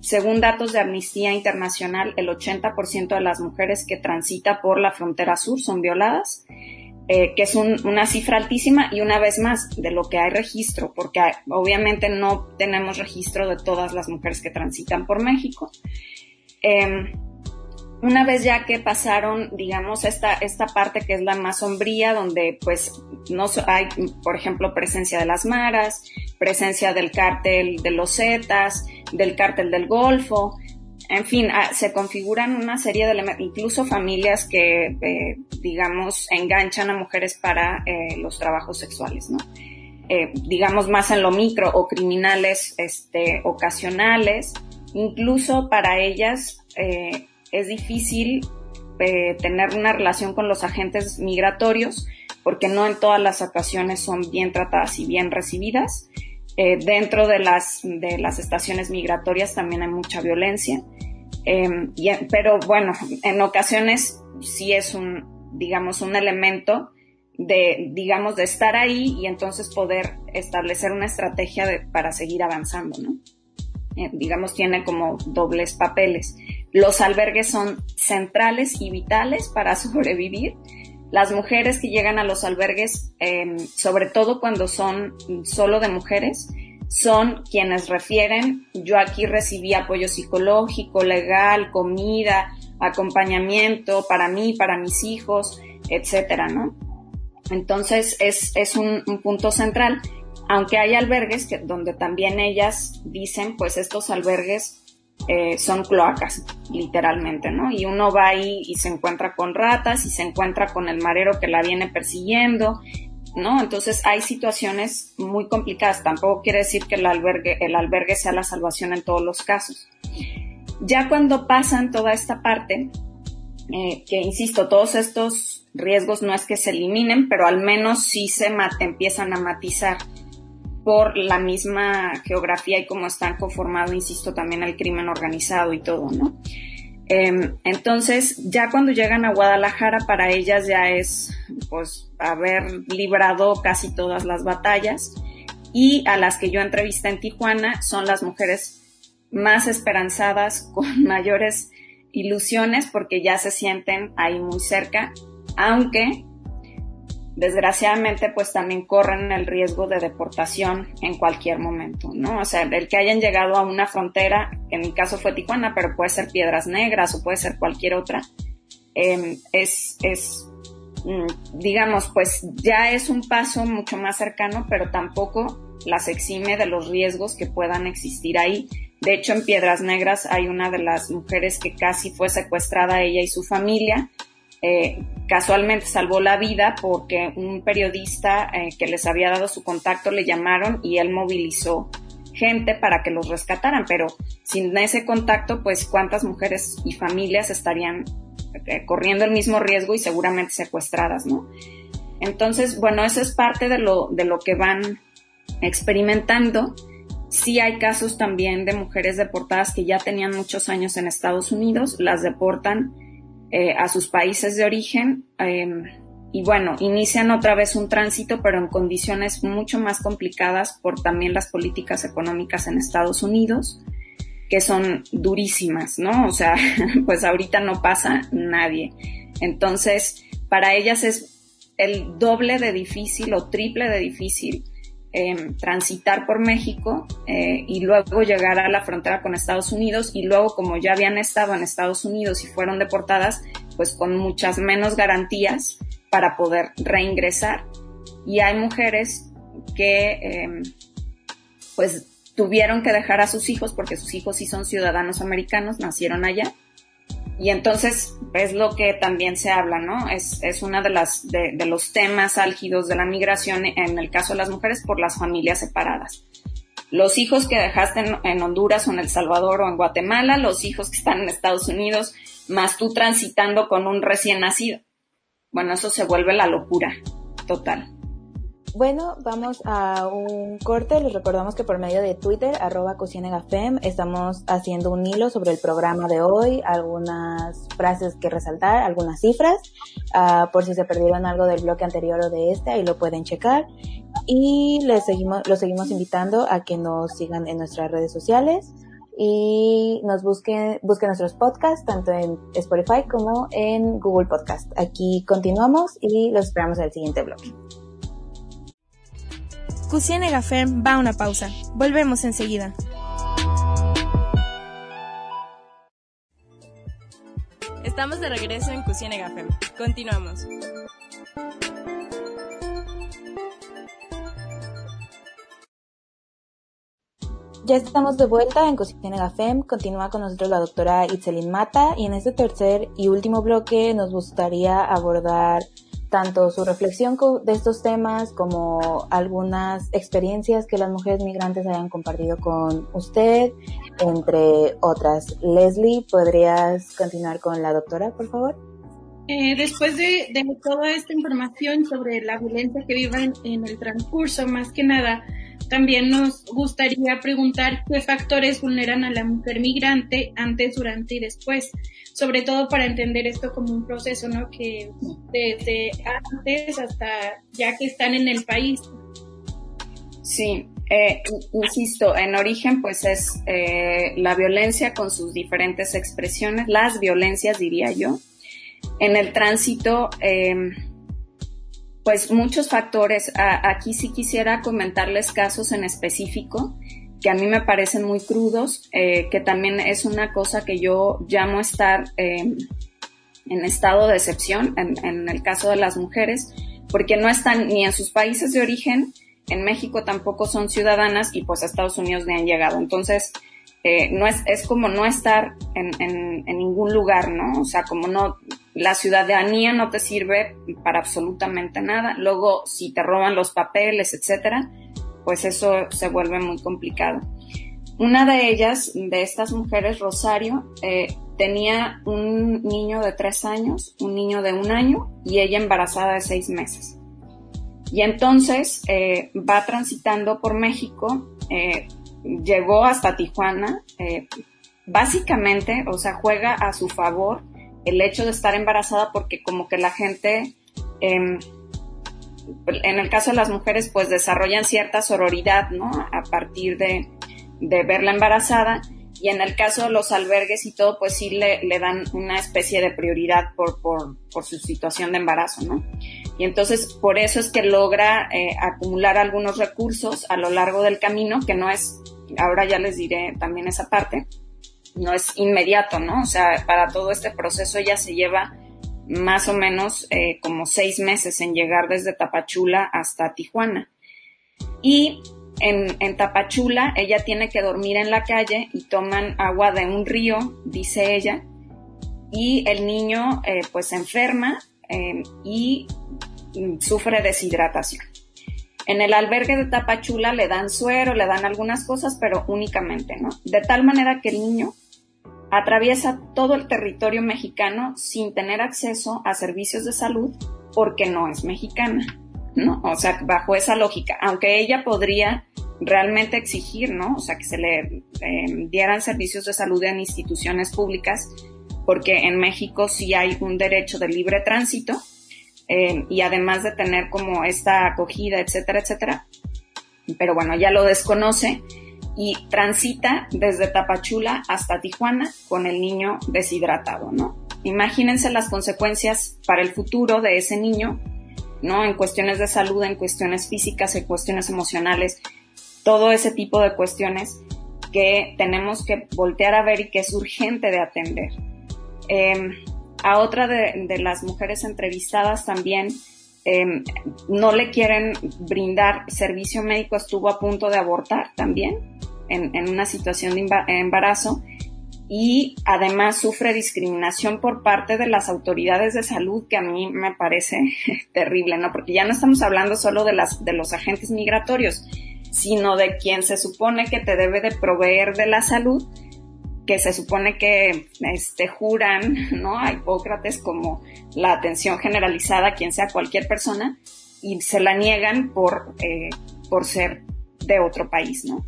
Según datos de Amnistía Internacional, el 80% de las mujeres que transita por la frontera sur son violadas, eh, que es una cifra altísima y una vez más de lo que hay registro, porque obviamente no tenemos registro de todas las mujeres que transitan por México. Eh, una vez ya que pasaron, digamos, esta, esta parte que es la más sombría, donde pues no hay, por ejemplo, presencia de las maras, presencia del cártel de los Zetas, del cártel del Golfo, en fin, ah, se configuran una serie de elementos, incluso familias que, eh, digamos, enganchan a mujeres para eh, los trabajos sexuales, ¿no? Eh, digamos más en lo micro o criminales este, ocasionales, incluso para ellas es difícil eh, tener una relación con los agentes migratorios porque no en todas las ocasiones son bien tratadas y bien recibidas. Eh, dentro de las, de las estaciones migratorias también hay mucha violencia. Em, pero bueno, en ocasiones sí es un, digamos, un elemento de, digamos, de estar ahí y entonces poder establecer una estrategia para seguir avanzando, ¿no? Eh, digamos, tiene como dobles papeles. Los albergues son centrales y vitales para sobrevivir. Las mujeres que llegan a los albergues, em, sobre todo cuando son solo de mujeres, son quienes refieren, yo aquí recibí apoyo psicológico, legal, comida, acompañamiento para mí, para mis hijos, etcétera, ¿no? Entonces es, es un, un, punto central, aunque hay albergues donde también ellas dicen, pues estos albergues eh, son cloacas, literalmente, ¿no? Y uno va ahí y se encuentra con ratas y se encuentra con el marero que la viene persiguiendo, ¿no? Entonces hay situaciones muy complicadas. Tampoco quiere decir que el albergue, el albergue sea la salvación en todos los casos. Ya cuando pasan toda esta parte, eh, que insisto, todos estos riesgos no es que se eliminen, pero al menos sí se empiezan a matizar por la misma geografía y cómo están conformado, insisto, también el crimen organizado y todo, ¿no? Em, entonces, ya cuando llegan a Guadalajara, para ellas ya es, pues, haber librado casi todas las batallas y a las que yo entrevisté en Tijuana son las mujeres más esperanzadas, con mayores ilusiones porque ya se sienten ahí muy cerca, aunque desgraciadamente pues también corren el riesgo de deportación en cualquier momento, ¿no? O sea, el que hayan llegado a una frontera, en mi caso fue Tijuana, pero puede ser Piedras Negras o puede ser cualquier otra, em, es, es, mm, digamos, pues ya es un paso mucho más cercano, pero tampoco las exime de los riesgos que puedan existir ahí. De hecho, en Piedras Negras hay una de las mujeres que casi fue secuestrada ella y su familia eh, casualmente salvó la vida porque un periodista eh, que les había dado su contacto le llamaron y él movilizó gente para que los rescataran, pero sin ese contacto, pues cuántas mujeres y familias estarían eh, corriendo el mismo riesgo y seguramente secuestradas, ¿no? Entonces, bueno, eso es parte de lo, de lo que van experimentando. Sí hay casos también de mujeres deportadas que ya tenían muchos años en Estados Unidos, las deportan eh, a sus países de origen em, y bueno, inician otra vez un tránsito, pero en condiciones mucho más complicadas por también las políticas económicas en Estados Unidos, que son durísimas, ¿no? O sea, pues ahorita no pasa nadie. Entonces, para ellas es el doble de difícil o triple de difícil Em, transitar por México eh, y luego llegar a la frontera con Estados Unidos y luego como ya habían estado en Estados Unidos y fueron deportadas, pues con muchas menos garantías para poder reingresar. Y hay mujeres que em, pues tuvieron que dejar a sus hijos porque sus hijos sí son ciudadanos americanos, nacieron allá y entonces es lo que también se habla, ¿no? Es, es una de las, de, de, los temas álgidos de la migración en el caso de las mujeres por las familias separadas. Los hijos que dejaste en, en Honduras o en El Salvador o en Guatemala, los hijos que están en Estados Unidos, más tú transitando con un recién nacido. Bueno, eso se vuelve la locura total.
Bueno, vamos a un corte. Les recordamos que por medio de Twitter, arroba Fem, estamos haciendo un hilo sobre el programa de hoy, algunas frases que resaltar, algunas cifras, uh, por si se perdieron algo del bloque anterior o de este, ahí lo pueden checar. Y les seguimos, los seguimos invitando a que nos sigan en nuestras redes sociales y nos busquen, busquen nuestros podcasts tanto en Spotify como en Google Podcast. Aquí continuamos y los esperamos en el siguiente bloque.
Cusiene Fem va a una pausa. Volvemos enseguida. Estamos de regreso en Cusiene Fem. Continuamos.
Ya estamos de vuelta en Cocina Gafem. Continúa con nosotros la doctora Itzelin Mata y en este tercer y último bloque nos gustaría abordar tanto su reflexión de estos temas como algunas experiencias que las mujeres migrantes hayan compartido con usted, entre otras. Leslie, ¿podrías continuar con la doctora, por favor?
Eh, después de, toda esta información sobre la violencia que viven en el transcurso, más que nada, también nos gustaría preguntar qué factores vulneran a la mujer migrante antes, durante y después sobre todo para entender esto como un proceso, ¿no? Que desde antes hasta ya que están en el país.
Sí, eh, insisto, en origen pues es eh, la violencia con sus diferentes expresiones, las violencias diría yo. En el tránsito, em, pues muchos factores. aquí sí quisiera comentarles casos en específico que a mí me parecen muy crudos, eh, que también es una cosa que yo llamo estar em, en estado de excepción en, el caso de las mujeres, porque no están ni en sus países de origen, en México tampoco son ciudadanas y pues a Estados Unidos ni han llegado. Entonces, eh, no es, es como no estar en, en, en, ningún lugar, ¿no? O sea, como no, la ciudadanía no te sirve para absolutamente nada. Luego, si te roban los papeles, etcétera, pues eso se vuelve muy complicado. Una de ellas, de estas mujeres, Rosario, eh, tenía un niño de tres años, un niño de un año y ella embarazada de seis meses. Y entonces eh, va transitando por México, eh, llegó hasta Tijuana, básicamente, o sea, juega a su favor el hecho de estar embarazada porque como que la gente em, en el caso de las mujeres, pues desarrollan cierta sororidad, ¿no? A partir de, verla embarazada y en el caso de los albergues y todo, pues sí le, dan una especie de prioridad por, su situación de embarazo, ¿no? Y entonces por eso es que logra eh, acumular algunos recursos a lo largo del camino, que no es, ahora ya les diré también esa parte, no es inmediato, ¿no? O sea, para todo este proceso ella se lleva más o menos eh, como seis meses en llegar desde Tapachula hasta Tijuana. Y en, en, Tapachula ella tiene que dormir en la calle y toman agua de un río, dice ella, y el niño eh, pues se enferma eh, y sufre deshidratación. En el albergue de Tapachula le dan suero, le dan algunas cosas, pero únicamente, ¿no? De tal manera que el niño atraviesa todo el territorio mexicano sin tener acceso a servicios de salud porque no es mexicana, ¿no? O sea, bajo esa lógica, aunque ella podría realmente exigir, ¿no? O sea, que se le eh, dieran servicios de salud en instituciones públicas, porque en México sí hay un derecho de libre tránsito eh, y además de tener como esta acogida, etcétera, etcétera. Pero bueno, ya lo desconoce y transita desde Tapachula hasta Tijuana con el niño deshidratado, ¿no? Imagínense las consecuencias para el futuro de ese niño, ¿no? En cuestiones de salud, en cuestiones físicas, en cuestiones emocionales, todo ese tipo de cuestiones que tenemos que voltear a ver y que es urgente de atender. Em, a otra de, de, las mujeres entrevistadas también em, no le quieren brindar servicio médico, estuvo a punto de abortar también en, una situación de embarazo y además sufre discriminación por parte de las autoridades de salud que a mí me parece terrible, ¿no? Porque ya no estamos hablando solo de las de los agentes migratorios, sino de quien se supone que te debe de proveer de la salud, que se supone que este juran, ¿no? A Hipócrates como la atención generalizada a quien sea cualquier persona y se la niegan por eh, por ser de otro país, ¿no?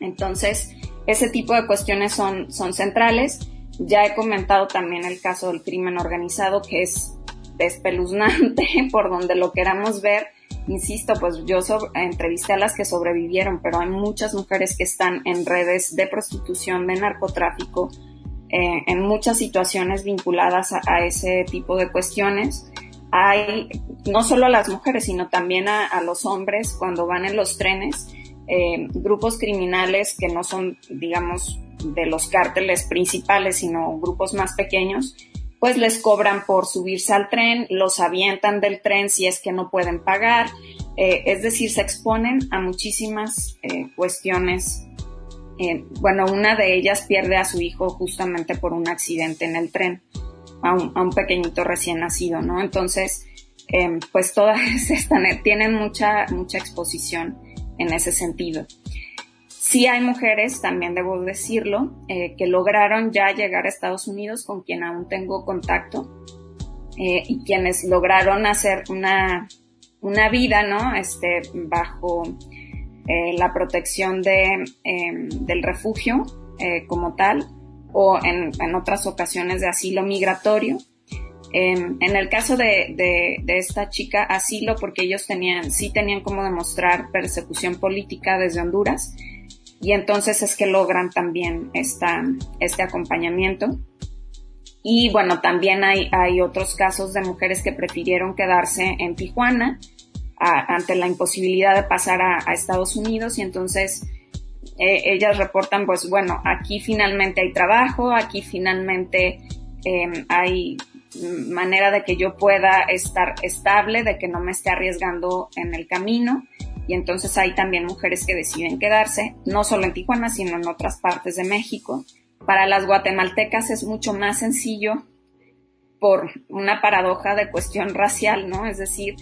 Entonces, ese tipo de cuestiones son, son centrales. Ya he comentado también el caso del crimen organizado, que es espeluznante por donde lo queramos ver. Insisto, pues yo entrevisté a las que sobrevivieron, pero hay muchas mujeres que están en redes de prostitución, de narcotráfico, eh, en muchas situaciones vinculadas a, ese tipo de cuestiones. Hay no solo a las mujeres, sino también a, a los hombres cuando van en los trenes eh, grupos criminales que no son, digamos, de los cárteles principales, sino grupos más pequeños, pues les cobran por subirse al tren, los avientan del tren si es que no pueden pagar, eh, es decir, se exponen a muchísimas eh, cuestiones. Eh, bueno, una de ellas pierde a su hijo justamente por un accidente en el tren, a un, a un pequeñito recién nacido, ¿no? Entonces, eh, pues todas están, tienen mucha, mucha exposición en ese sentido. Sí hay mujeres, también debo decirlo, eh, que lograron ya llegar a Estados Unidos, con quien aún tengo contacto, eh, y quienes lograron hacer una, una vida, ¿no? Este, bajo eh, la protección de, em, del refugio como tal, o en, en otras ocasiones de asilo migratorio. En, en el caso de, de, de, esta chica, asilo, porque ellos tenían, sí tenían como demostrar persecución política desde Honduras, y entonces es que logran también esta, este acompañamiento. Y bueno, también hay, hay otros casos de mujeres que prefirieron quedarse en Tijuana ante la imposibilidad de pasar a, a Estados Unidos y entonces eh, ellas reportan, pues bueno, aquí finalmente hay trabajo, aquí finalmente eh, hay manera de que yo pueda estar estable, de que no me esté arriesgando en el camino. Y entonces hay también mujeres que deciden quedarse, no solo en Tijuana, sino en otras partes de México. Para las guatemaltecas es mucho más sencillo por una paradoja de cuestión racial, ¿no? Es decir,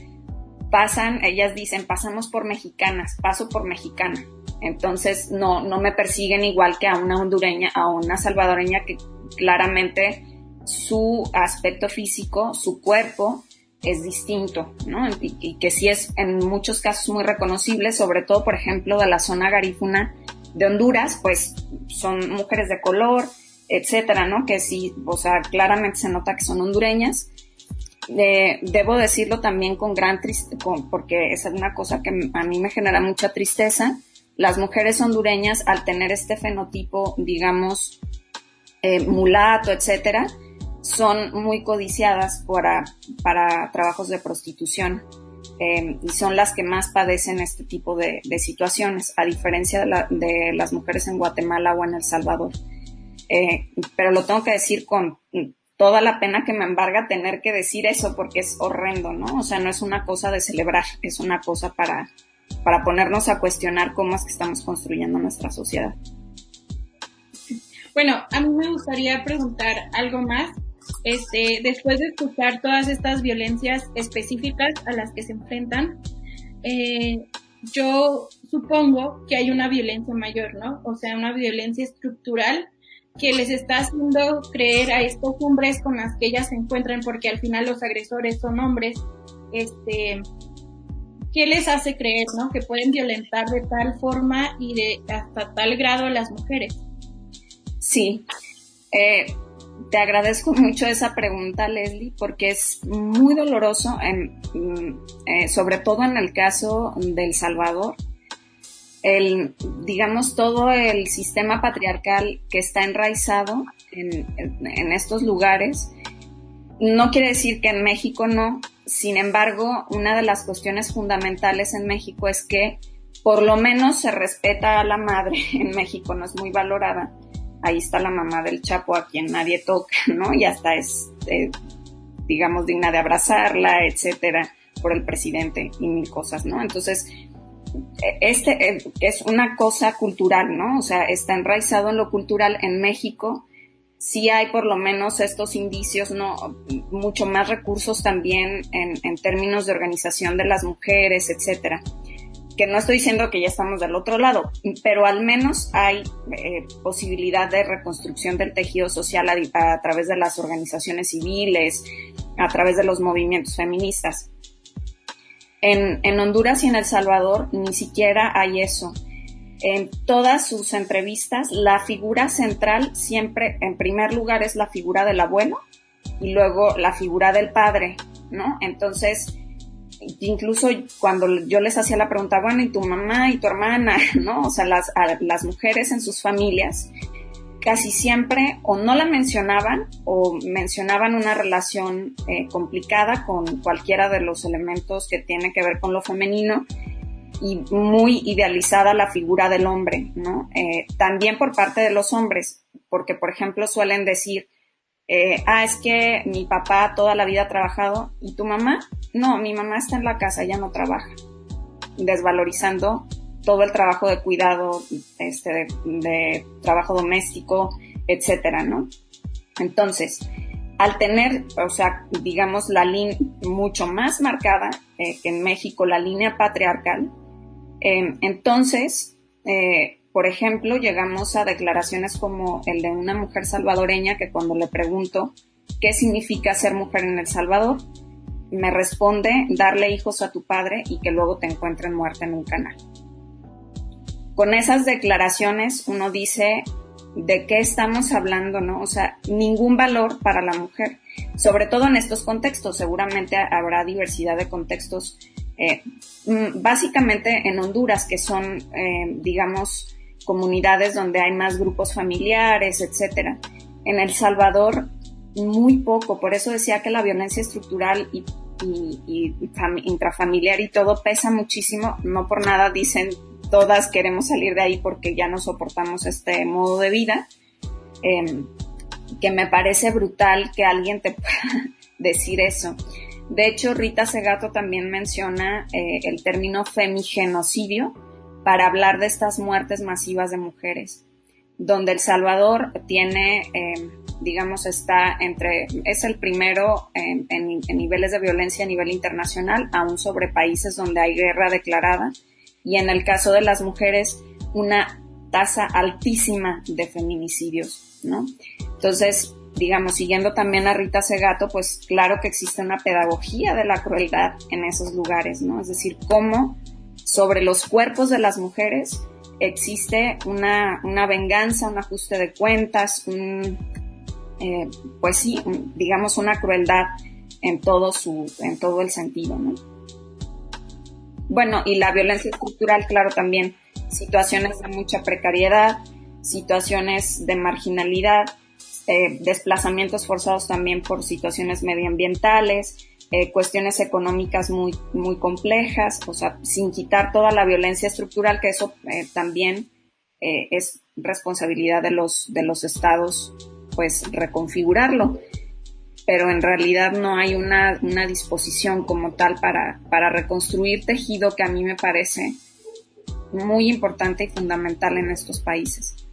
pasan, ellas dicen, pasamos por mexicanas, paso por mexicana. Entonces no, no me persiguen igual que a una hondureña, a una salvadoreña que claramente su aspecto físico, su cuerpo es distinto, ¿no? Y, que sí es en muchos casos muy reconocible, sobre todo, por ejemplo, de la zona garífuna de Honduras, pues son mujeres de color, etcétera, ¿no? Que sí, o sea, claramente se nota que son hondureñas. Eh, debo decirlo también con gran tristeza, porque es una cosa que a mí me genera mucha tristeza, las mujeres hondureñas, al tener este fenotipo, digamos, eh, mulato, etcétera, son muy codiciadas para, para trabajos de prostitución. Eh, y son las que más padecen este tipo de, situaciones, a diferencia de, las mujeres en Guatemala o en El Salvador. Eh, pero lo tengo que decir con toda la pena que me embarga tener que decir eso porque es horrendo, ¿no? O sea, no es una cosa de celebrar, es una cosa para, para ponernos a cuestionar cómo es que estamos construyendo nuestra sociedad.
Bueno, a mí me gustaría preguntar algo más este, después de escuchar todas estas violencias específicas a las que se enfrentan, eh, yo supongo que hay una violencia mayor, ¿no? O sea, una violencia estructural que les está haciendo creer a estos hombres con las que ellas se encuentran, porque al final los agresores son hombres, este, ¿qué les hace creer, no? Que pueden violentar de tal forma y de hasta tal grado a las mujeres.
Sí. Eh, te agradezco mucho esa pregunta, Leslie, porque es muy doloroso, en, mm, eh, sobre todo en el caso del Salvador. El, digamos, todo el sistema patriarcal que está enraizado en, en estos lugares, no quiere decir que en México no. Sin embargo, una de las cuestiones fundamentales en México es que por lo menos se respeta a la madre en México, no es muy valorada ahí está la mamá del Chapo a quien nadie toca, ¿no? Y hasta es, eh, digamos, digna de abrazarla, etcétera, por el presidente y mil cosas, ¿no? Entonces, e, este eh, es una cosa cultural, ¿no? O sea, está enraizado en lo cultural en México. Sí hay por lo menos estos indicios, ¿no? Mucho más recursos también en, en términos de organización de las mujeres, etcétera que no estoy diciendo que ya estamos del otro lado, pero al menos hay eh, posibilidad de reconstrucción del tejido social a, través de las organizaciones civiles, a través de los movimientos feministas. En, en Honduras y en El Salvador ni siquiera hay eso. En todas sus entrevistas, la figura central siempre, en primer lugar, es la figura del abuelo y luego la figura del padre, ¿no? Entonces, incluso cuando yo les hacía la pregunta, bueno, ¿y tu mamá y tu hermana? ¿No? O sea, las, las mujeres en sus familias casi siempre o no la mencionaban o mencionaban una relación eh, complicada con cualquiera de los elementos que tiene que ver con lo femenino y muy idealizada la figura del hombre, ¿no? Eh, también por parte de los hombres, porque por ejemplo suelen decir, eh, ah, es que mi papá toda la vida ha trabajado y tu mamá, no, mi mamá está en la casa, ella no trabaja, desvalorizando todo el trabajo de cuidado, este, de, trabajo doméstico, etcétera, ¿no? Entonces, al tener, o sea, digamos, la línea mucho más marcada eh, que en México, la línea patriarcal, eh, entonces, eh, por ejemplo, llegamos a declaraciones como el de una mujer salvadoreña que cuando le pregunto qué significa ser mujer en El Salvador, me responde darle hijos a tu padre y que luego te encuentren muerta en un canal. Con esas declaraciones uno dice de qué estamos hablando, ¿no? O sea, ningún valor para la mujer, sobre todo en estos contextos. Seguramente habrá diversidad de contextos, eh, mm, básicamente en Honduras, que son, eh, digamos, comunidades donde hay más grupos familiares, etcétera. En El Salvador, muy poco. Por eso decía que la violencia estructural y, intrafamiliar y todo pesa muchísimo. No por nada dicen todas queremos salir de ahí porque ya no soportamos este modo de vida. Em, que me parece brutal que alguien te pueda decir eso. De hecho, Rita Segato también menciona eh, el término femigenocidio, para hablar de estas muertes masivas de mujeres, donde El Salvador tiene, eh, digamos, está entre, es el primero en, niveles de violencia a nivel internacional, aún sobre países donde hay guerra declarada, y en el caso de las mujeres, una tasa altísima de feminicidios, ¿no? Entonces, digamos, siguiendo también a Rita Segato, pues claro que existe una pedagogía de la crueldad en esos lugares, ¿no? Es decir, cómo sobre los cuerpos de las mujeres existe una, venganza, un ajuste de cuentas, eh, pues sí, digamos una crueldad en todo su, en todo el sentido, ¿no? Bueno, y la violencia estructural, claro, también situaciones de mucha precariedad, situaciones de marginalidad, eh, desplazamientos forzados también por situaciones medioambientales, eh, cuestiones económicas muy, muy complejas, o sea, sin quitar toda la violencia estructural, que eso eh, también es responsabilidad de los, de los estados, pues reconfigurarlo. Pero en realidad no hay una, una disposición como tal para, para reconstruir tejido que a mí me parece muy importante y fundamental en estos países.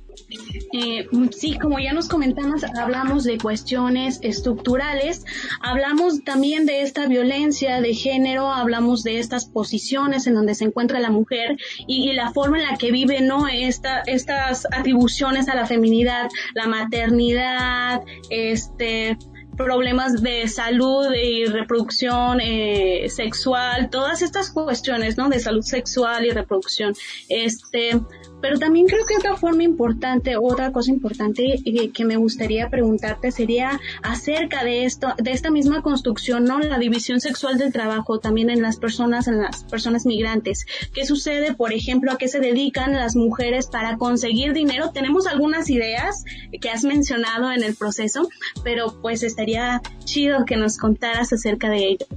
Eh, sí, como ya nos comentamos, hablamos de cuestiones estructurales, hablamos también de esta violencia de género, hablamos de estas posiciones en donde se encuentra la mujer y, la forma en la que vive, ¿no? Esta, estas atribuciones a la feminidad, la maternidad, este, problemas de salud y reproducción eh, sexual, todas estas cuestiones, ¿no? De salud sexual y reproducción. Este, pero también creo que otra forma importante, otra cosa importante que me gustaría preguntarte sería acerca de esto, de esta misma construcción, ¿no? La división sexual del trabajo también en las personas, en las personas migrantes. ¿Qué sucede, por ejemplo, a qué se dedican las mujeres para conseguir dinero? Tenemos algunas ideas que has mencionado en el proceso, pero pues estaría chido que nos contaras acerca de ello.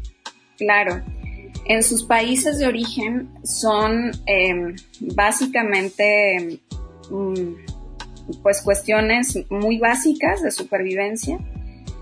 Claro en sus países de origen son em, básicamente mm, pues cuestiones muy básicas de supervivencia.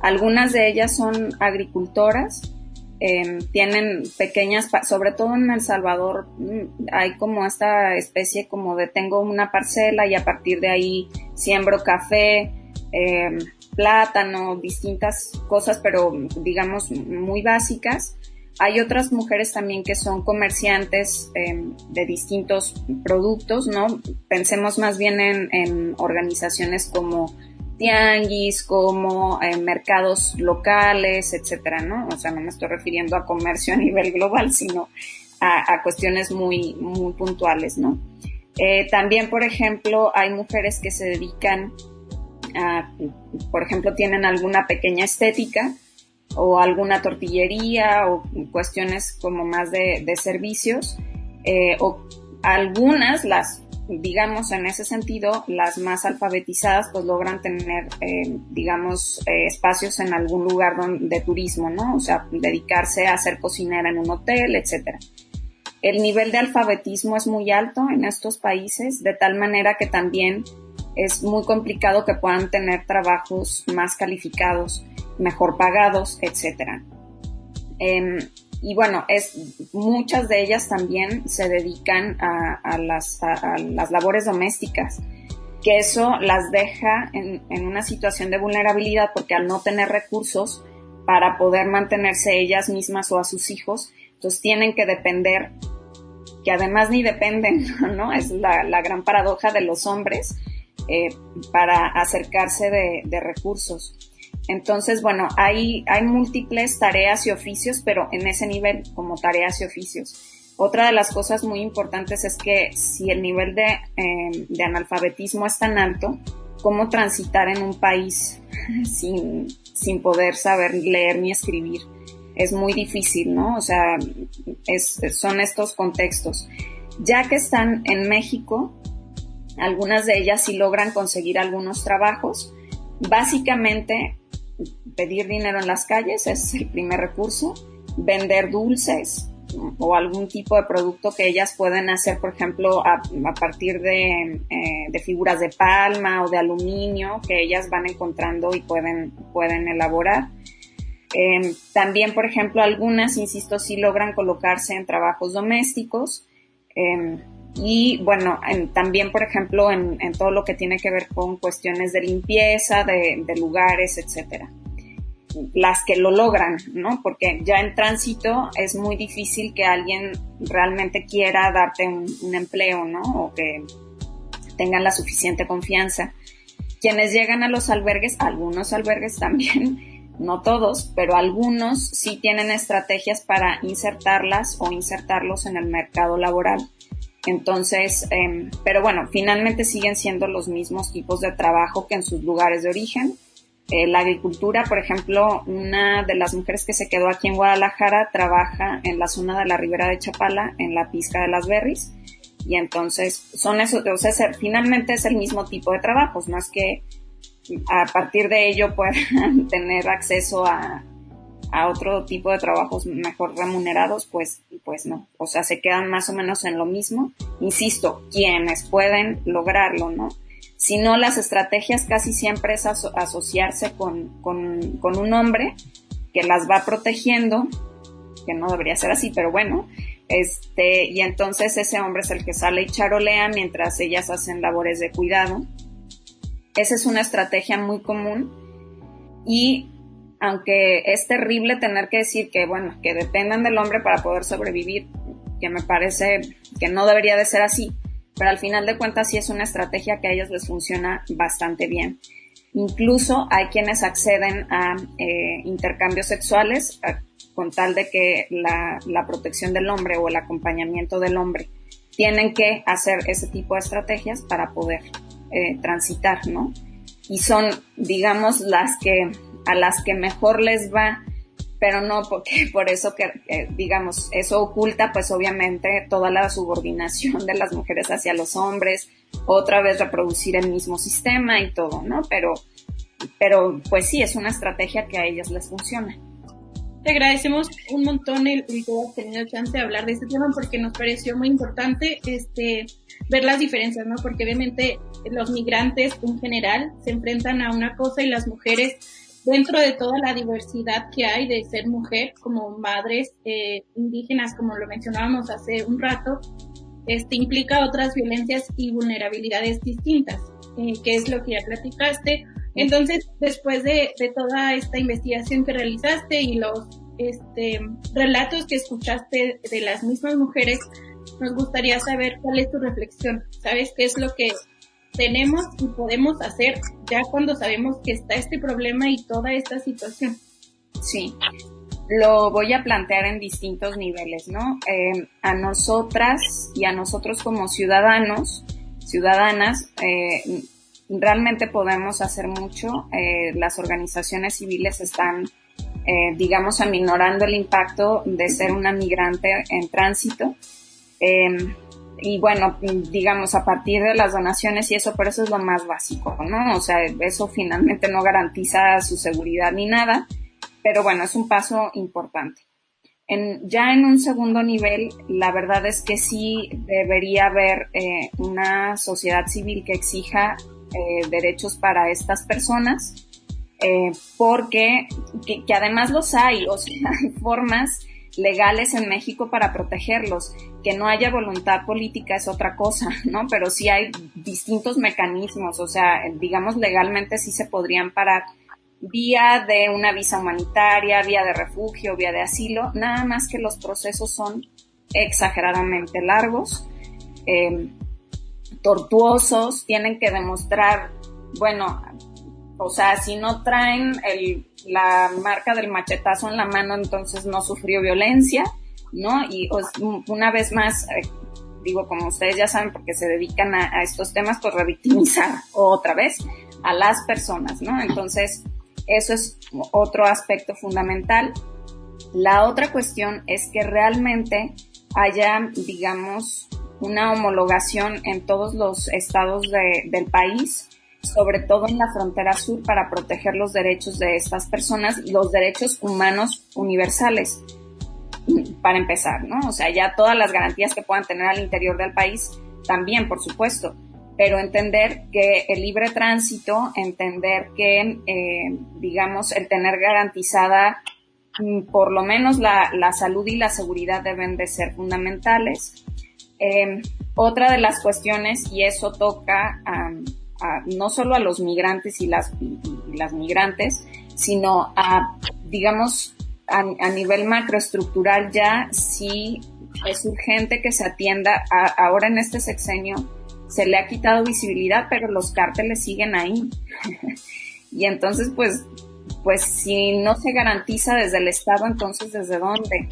Algunas de ellas son agricultoras, em, tienen pequeñas, sobre todo en El Salvador mm, hay como esta especie como de tengo una parcela y a partir de ahí siembro café, em, plátano, distintas cosas, pero digamos muy básicas hay otras mujeres también que son comerciantes em, de distintos productos, ¿no? Pensemos más bien en, organizaciones como tianguis, como eh, mercados locales, etcétera, ¿no? O sea, no me estoy refiriendo a comercio a nivel global, sino a, cuestiones muy, muy puntuales, ¿no? Eh, también, por ejemplo, hay mujeres que se dedican a, por ejemplo, tienen alguna pequeña estética, o alguna tortillería o cuestiones como más de, servicios eh, o algunas las digamos en ese sentido las más alfabetizadas pues logran tener eh, digamos eh, espacios en algún lugar de turismo no o sea dedicarse a ser cocinera en un hotel etcétera. El nivel de alfabetismo es muy alto en estos países de tal manera que también es muy complicado que puedan tener trabajos más calificados mejor pagados, etcétera. Em, y bueno, es, muchas de ellas también se dedican a, las, labores domésticas, que eso las deja en, una situación de vulnerabilidad porque al no tener recursos para poder mantenerse ellas mismas o a sus hijos, entonces tienen que depender, que además ni dependen, ¿no? Es la, la gran paradoja de los hombres eh, para acercarse de, de recursos. Entonces, bueno, hay, hay múltiples tareas y oficios, pero en ese nivel, como tareas y oficios. Otra de las cosas muy importantes es que si el nivel de, em, de analfabetismo es tan alto, ¿cómo transitar en un país sin, sin poder saber leer ni escribir? Es muy difícil, ¿no? O sea, es, son estos contextos. Ya que están en México, algunas de ellas sí logran conseguir algunos trabajos. Básicamente pedir dinero en las calles es el primer recurso, vender dulces o algún tipo de producto que ellas pueden hacer, por ejemplo, a, partir de, eh, de, figuras de palma o de aluminio que ellas van encontrando y pueden, pueden elaborar. Em, también, por ejemplo, algunas, insisto, sí logran colocarse en trabajos domésticos. Em, y bueno, también, por ejemplo, en, todo lo que tiene que ver con cuestiones de limpieza, de, de lugares, etcétera las que lo logran, ¿no? Porque ya en tránsito es muy difícil que alguien realmente quiera darte un, empleo, ¿no? O que tengan la suficiente confianza. Quienes llegan a los albergues, algunos albergues también, no todos, pero algunos sí tienen estrategias para insertarlas o insertarlos en el mercado laboral. Entonces, em, pero bueno, finalmente siguen siendo los mismos tipos de trabajo que en sus lugares de origen. Eh, la agricultura, por ejemplo, una de las mujeres que se quedó aquí en Guadalajara trabaja en la zona de la Ribera de Chapala, en la pizca de las berries, Y entonces son esos, o sea, finalmente es el mismo tipo de trabajos, es que a partir de ello puedan tener acceso a, a otro tipo de trabajos mejor remunerados, pues, pues no. O sea, se quedan más o menos en lo mismo. Insisto, quienes pueden lograrlo, ¿no? Si no, las estrategias casi siempre es asociarse con, con, un hombre que las va protegiendo, que no debería ser así, pero bueno, este, y entonces ese hombre es el que sale y charolea mientras ellas hacen labores de cuidado. Esa es una estrategia muy común y aunque es terrible tener que decir que, bueno, que dependan del hombre para poder sobrevivir, que me parece que no debería de ser así, pero al final de cuentas sí es una estrategia que a ellas les funciona bastante bien. Incluso hay quienes acceden a eh, intercambios sexuales con tal de que la, protección del hombre o el acompañamiento del hombre tienen que hacer ese tipo de estrategias para poder eh, transitar, ¿no? Y son, digamos, las que a las que mejor les va, pero no porque por eso que, digamos, eso oculta pues obviamente toda la subordinación de las mujeres hacia los hombres, otra vez reproducir el mismo sistema y todo, ¿no? Pero, pero pues sí, es una estrategia que a ellas les funciona.
Te agradecemos un montón el, el que hayas tenido chance de hablar de este tema porque nos pareció muy importante este ver las diferencias, ¿no? Porque obviamente los migrantes en general se enfrentan a una cosa y las mujeres dentro de toda la diversidad que hay de ser mujer como madres eh, indígenas, como lo mencionábamos hace un rato, este implica otras violencias y vulnerabilidades distintas, eh, que es lo que ya platicaste. Entonces, después de, de, toda esta investigación que realizaste y los este, relatos que escuchaste de las mismas mujeres, nos gustaría saber cuál es tu reflexión. ¿Sabes qué es lo que tenemos y podemos hacer ya cuando sabemos que está este problema y toda esta situación.
Sí, lo voy a plantear en distintos niveles, ¿no? Eh, a nosotras y a nosotros como ciudadanos, ciudadanas, eh, realmente podemos hacer mucho. Eh, las organizaciones civiles están, digamos, aminorando el impacto de ser una migrante en tránsito y bueno, digamos, a partir de las donaciones y eso, pero eso es lo más básico, ¿no? O sea, eso finalmente no garantiza su seguridad ni nada, pero bueno, es un paso importante. Ya en un segundo nivel, la verdad es que sí debería haber eh, una sociedad civil que exija eh, derechos para estas personas, eh, porque que, que, además los hay, o sea, hay formas legales en México para protegerlos. Que no haya voluntad política es otra cosa, ¿no? Pero sí hay distintos mecanismos, o sea, digamos legalmente sí se podrían parar vía de una visa humanitaria, vía de refugio, vía de asilo, nada más que los procesos son exageradamente largos, eh, tortuosos, tienen que demostrar, bueno, o sea, si no traen el, la marca del machetazo en la mano, entonces no sufrió violencia, ¿no? Y una vez más, eh, digo, como ustedes ya saben, porque se dedican a, estos temas, pues revictimizar otra vez a las personas, ¿no? Entonces, eso es otro aspecto fundamental. La otra cuestión es que realmente haya, digamos, una homologación en todos los estados de, del país sobre todo en la frontera sur, para proteger los derechos de estas personas, los derechos humanos universales, para empezar, ¿no? O sea, ya todas las garantías que puedan tener al interior del país, también, por supuesto, pero entender que el libre tránsito, entender que, eh, digamos, el tener garantizada mm, por lo menos la, la, salud y la seguridad deben de ser fundamentales. Eh, otra de las cuestiones, y eso toca a no solo a los migrantes y las, las migrantes, sino a, digamos, a, nivel macroestructural ya sí es urgente que se atienda. ahora en este sexenio se le ha quitado visibilidad, pero los cárteles siguen ahí. y entonces, pues, pues si no se garantiza desde el Estado, entonces ¿desde dónde?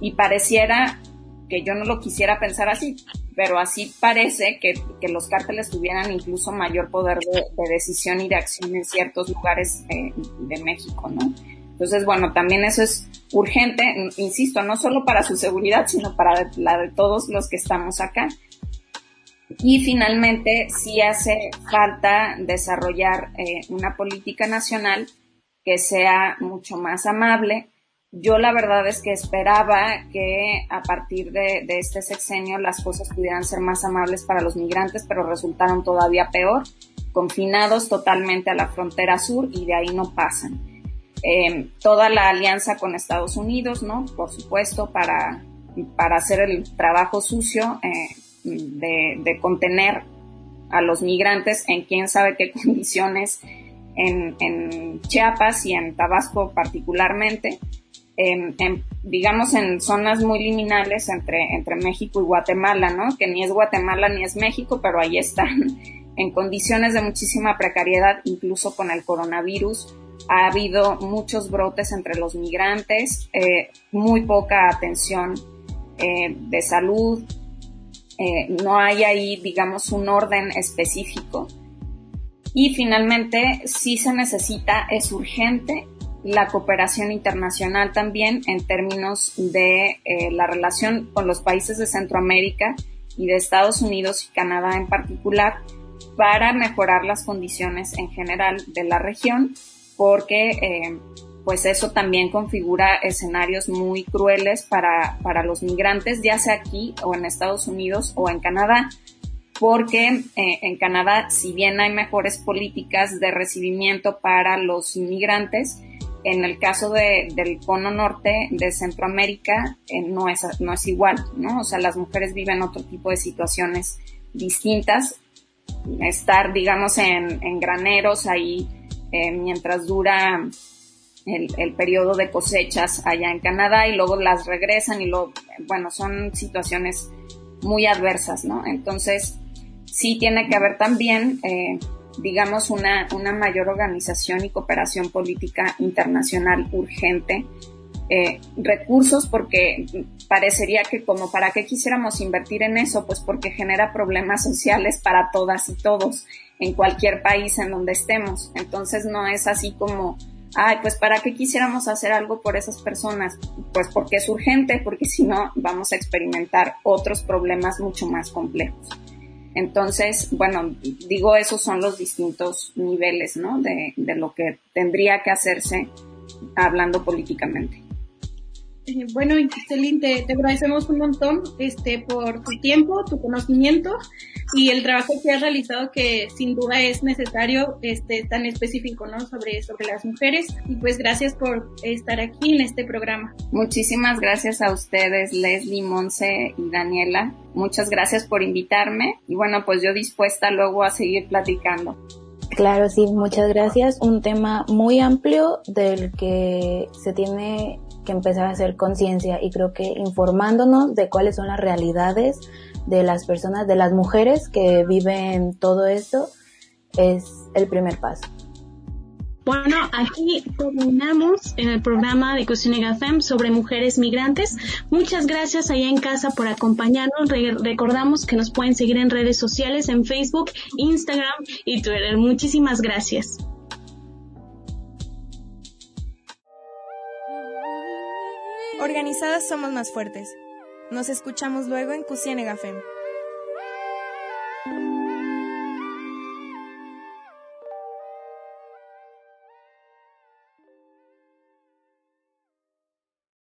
Y pareciera que yo no lo quisiera pensar así, pero así parece que, los cárteles tuvieran incluso mayor poder de, decisión y de acción en ciertos lugares eh, de México, ¿no? Entonces, bueno, también eso es urgente, insisto, no solo para su seguridad, sino para la de todos los que estamos acá. Y finalmente, sí hace falta desarrollar eh, una política nacional que sea mucho más amable. Yo la verdad es que esperaba que a partir de, este sexenio las cosas pudieran ser más amables para los migrantes, pero resultaron todavía peor, confinados totalmente a la frontera sur y de ahí no pasan. Eh, toda la alianza con Estados Unidos, ¿no? Por supuesto, para, para hacer el trabajo sucio eh, de, contener a los migrantes en quién sabe qué condiciones en Chiapas y en Tabasco particularmente, en, digamos en zonas muy liminales entre, entre México y Guatemala, ¿no? Que ni es Guatemala ni es México, pero ahí están en condiciones de muchísima precariedad, incluso con el coronavirus ha habido muchos brotes entre los migrantes, eh, muy poca atención eh, de salud, eh, no hay ahí, digamos, un orden específico. Y finalmente, sí se necesita, es urgente la cooperación internacional también en términos de la relación con los países de Centroamérica y de Estados Unidos y Canadá en particular para mejorar las condiciones en general de la región porque eh, pues eso también configura escenarios muy crueles para, para los migrantes, ya sea aquí o en Estados Unidos o en Canadá, porque eh, en Canadá, si bien hay mejores políticas de recibimiento para los inmigrantes, en el caso de, del cono norte de Centroamérica eh, no, es, no es igual, ¿no? O sea, las mujeres viven otro tipo de situaciones distintas. Estar, digamos, en, graneros ahí eh, mientras dura el, el, periodo de cosechas allá en Canadá y luego las regresan y luego, bueno, son situaciones muy adversas, ¿no? Entonces, sí tiene que haber también, eh, digamos, una, una mayor organización y cooperación política internacional urgente eh, recursos porque parecería que como para qué quisiéramos invertir en eso, pues porque genera problemas sociales para todas y todos en cualquier país en donde estemos. Entonces no es así como, ay, pues para qué quisiéramos hacer algo por esas personas, pues porque es urgente, porque si no vamos a experimentar otros problemas mucho más complejos. Entonces, bueno, digo, esos son los distintos niveles, ¿no? De, de lo que tendría que hacerse hablando políticamente.
Eh, bueno, Celine, te, agradecemos un montón este, por tu tiempo, tu conocimiento y el trabajo que has realizado que sin duda es necesario, este, tan específico, ¿no? Sobre, sobre las mujeres. Y pues gracias por estar aquí en este programa.
Muchísimas gracias a ustedes, Leslie, Monse y Daniela. Muchas gracias por invitarme y bueno, pues yo dispuesta luego a seguir platicando.
Claro, sí, muchas gracias. Un tema muy amplio del que se tiene que empezar a hacer conciencia y creo que informándonos de cuáles son las realidades de las personas, de las mujeres que viven todo esto, es el primer paso.
Bueno, aquí terminamos en el programa de Cocina FEM sobre mujeres migrantes. Muchas gracias allá en casa por acompañarnos. recordamos que nos pueden seguir en redes sociales, en Facebook, Instagram y Twitter. Muchísimas gracias.
Organizadas somos más fuertes. Nos escuchamos luego en Cusienega FEM.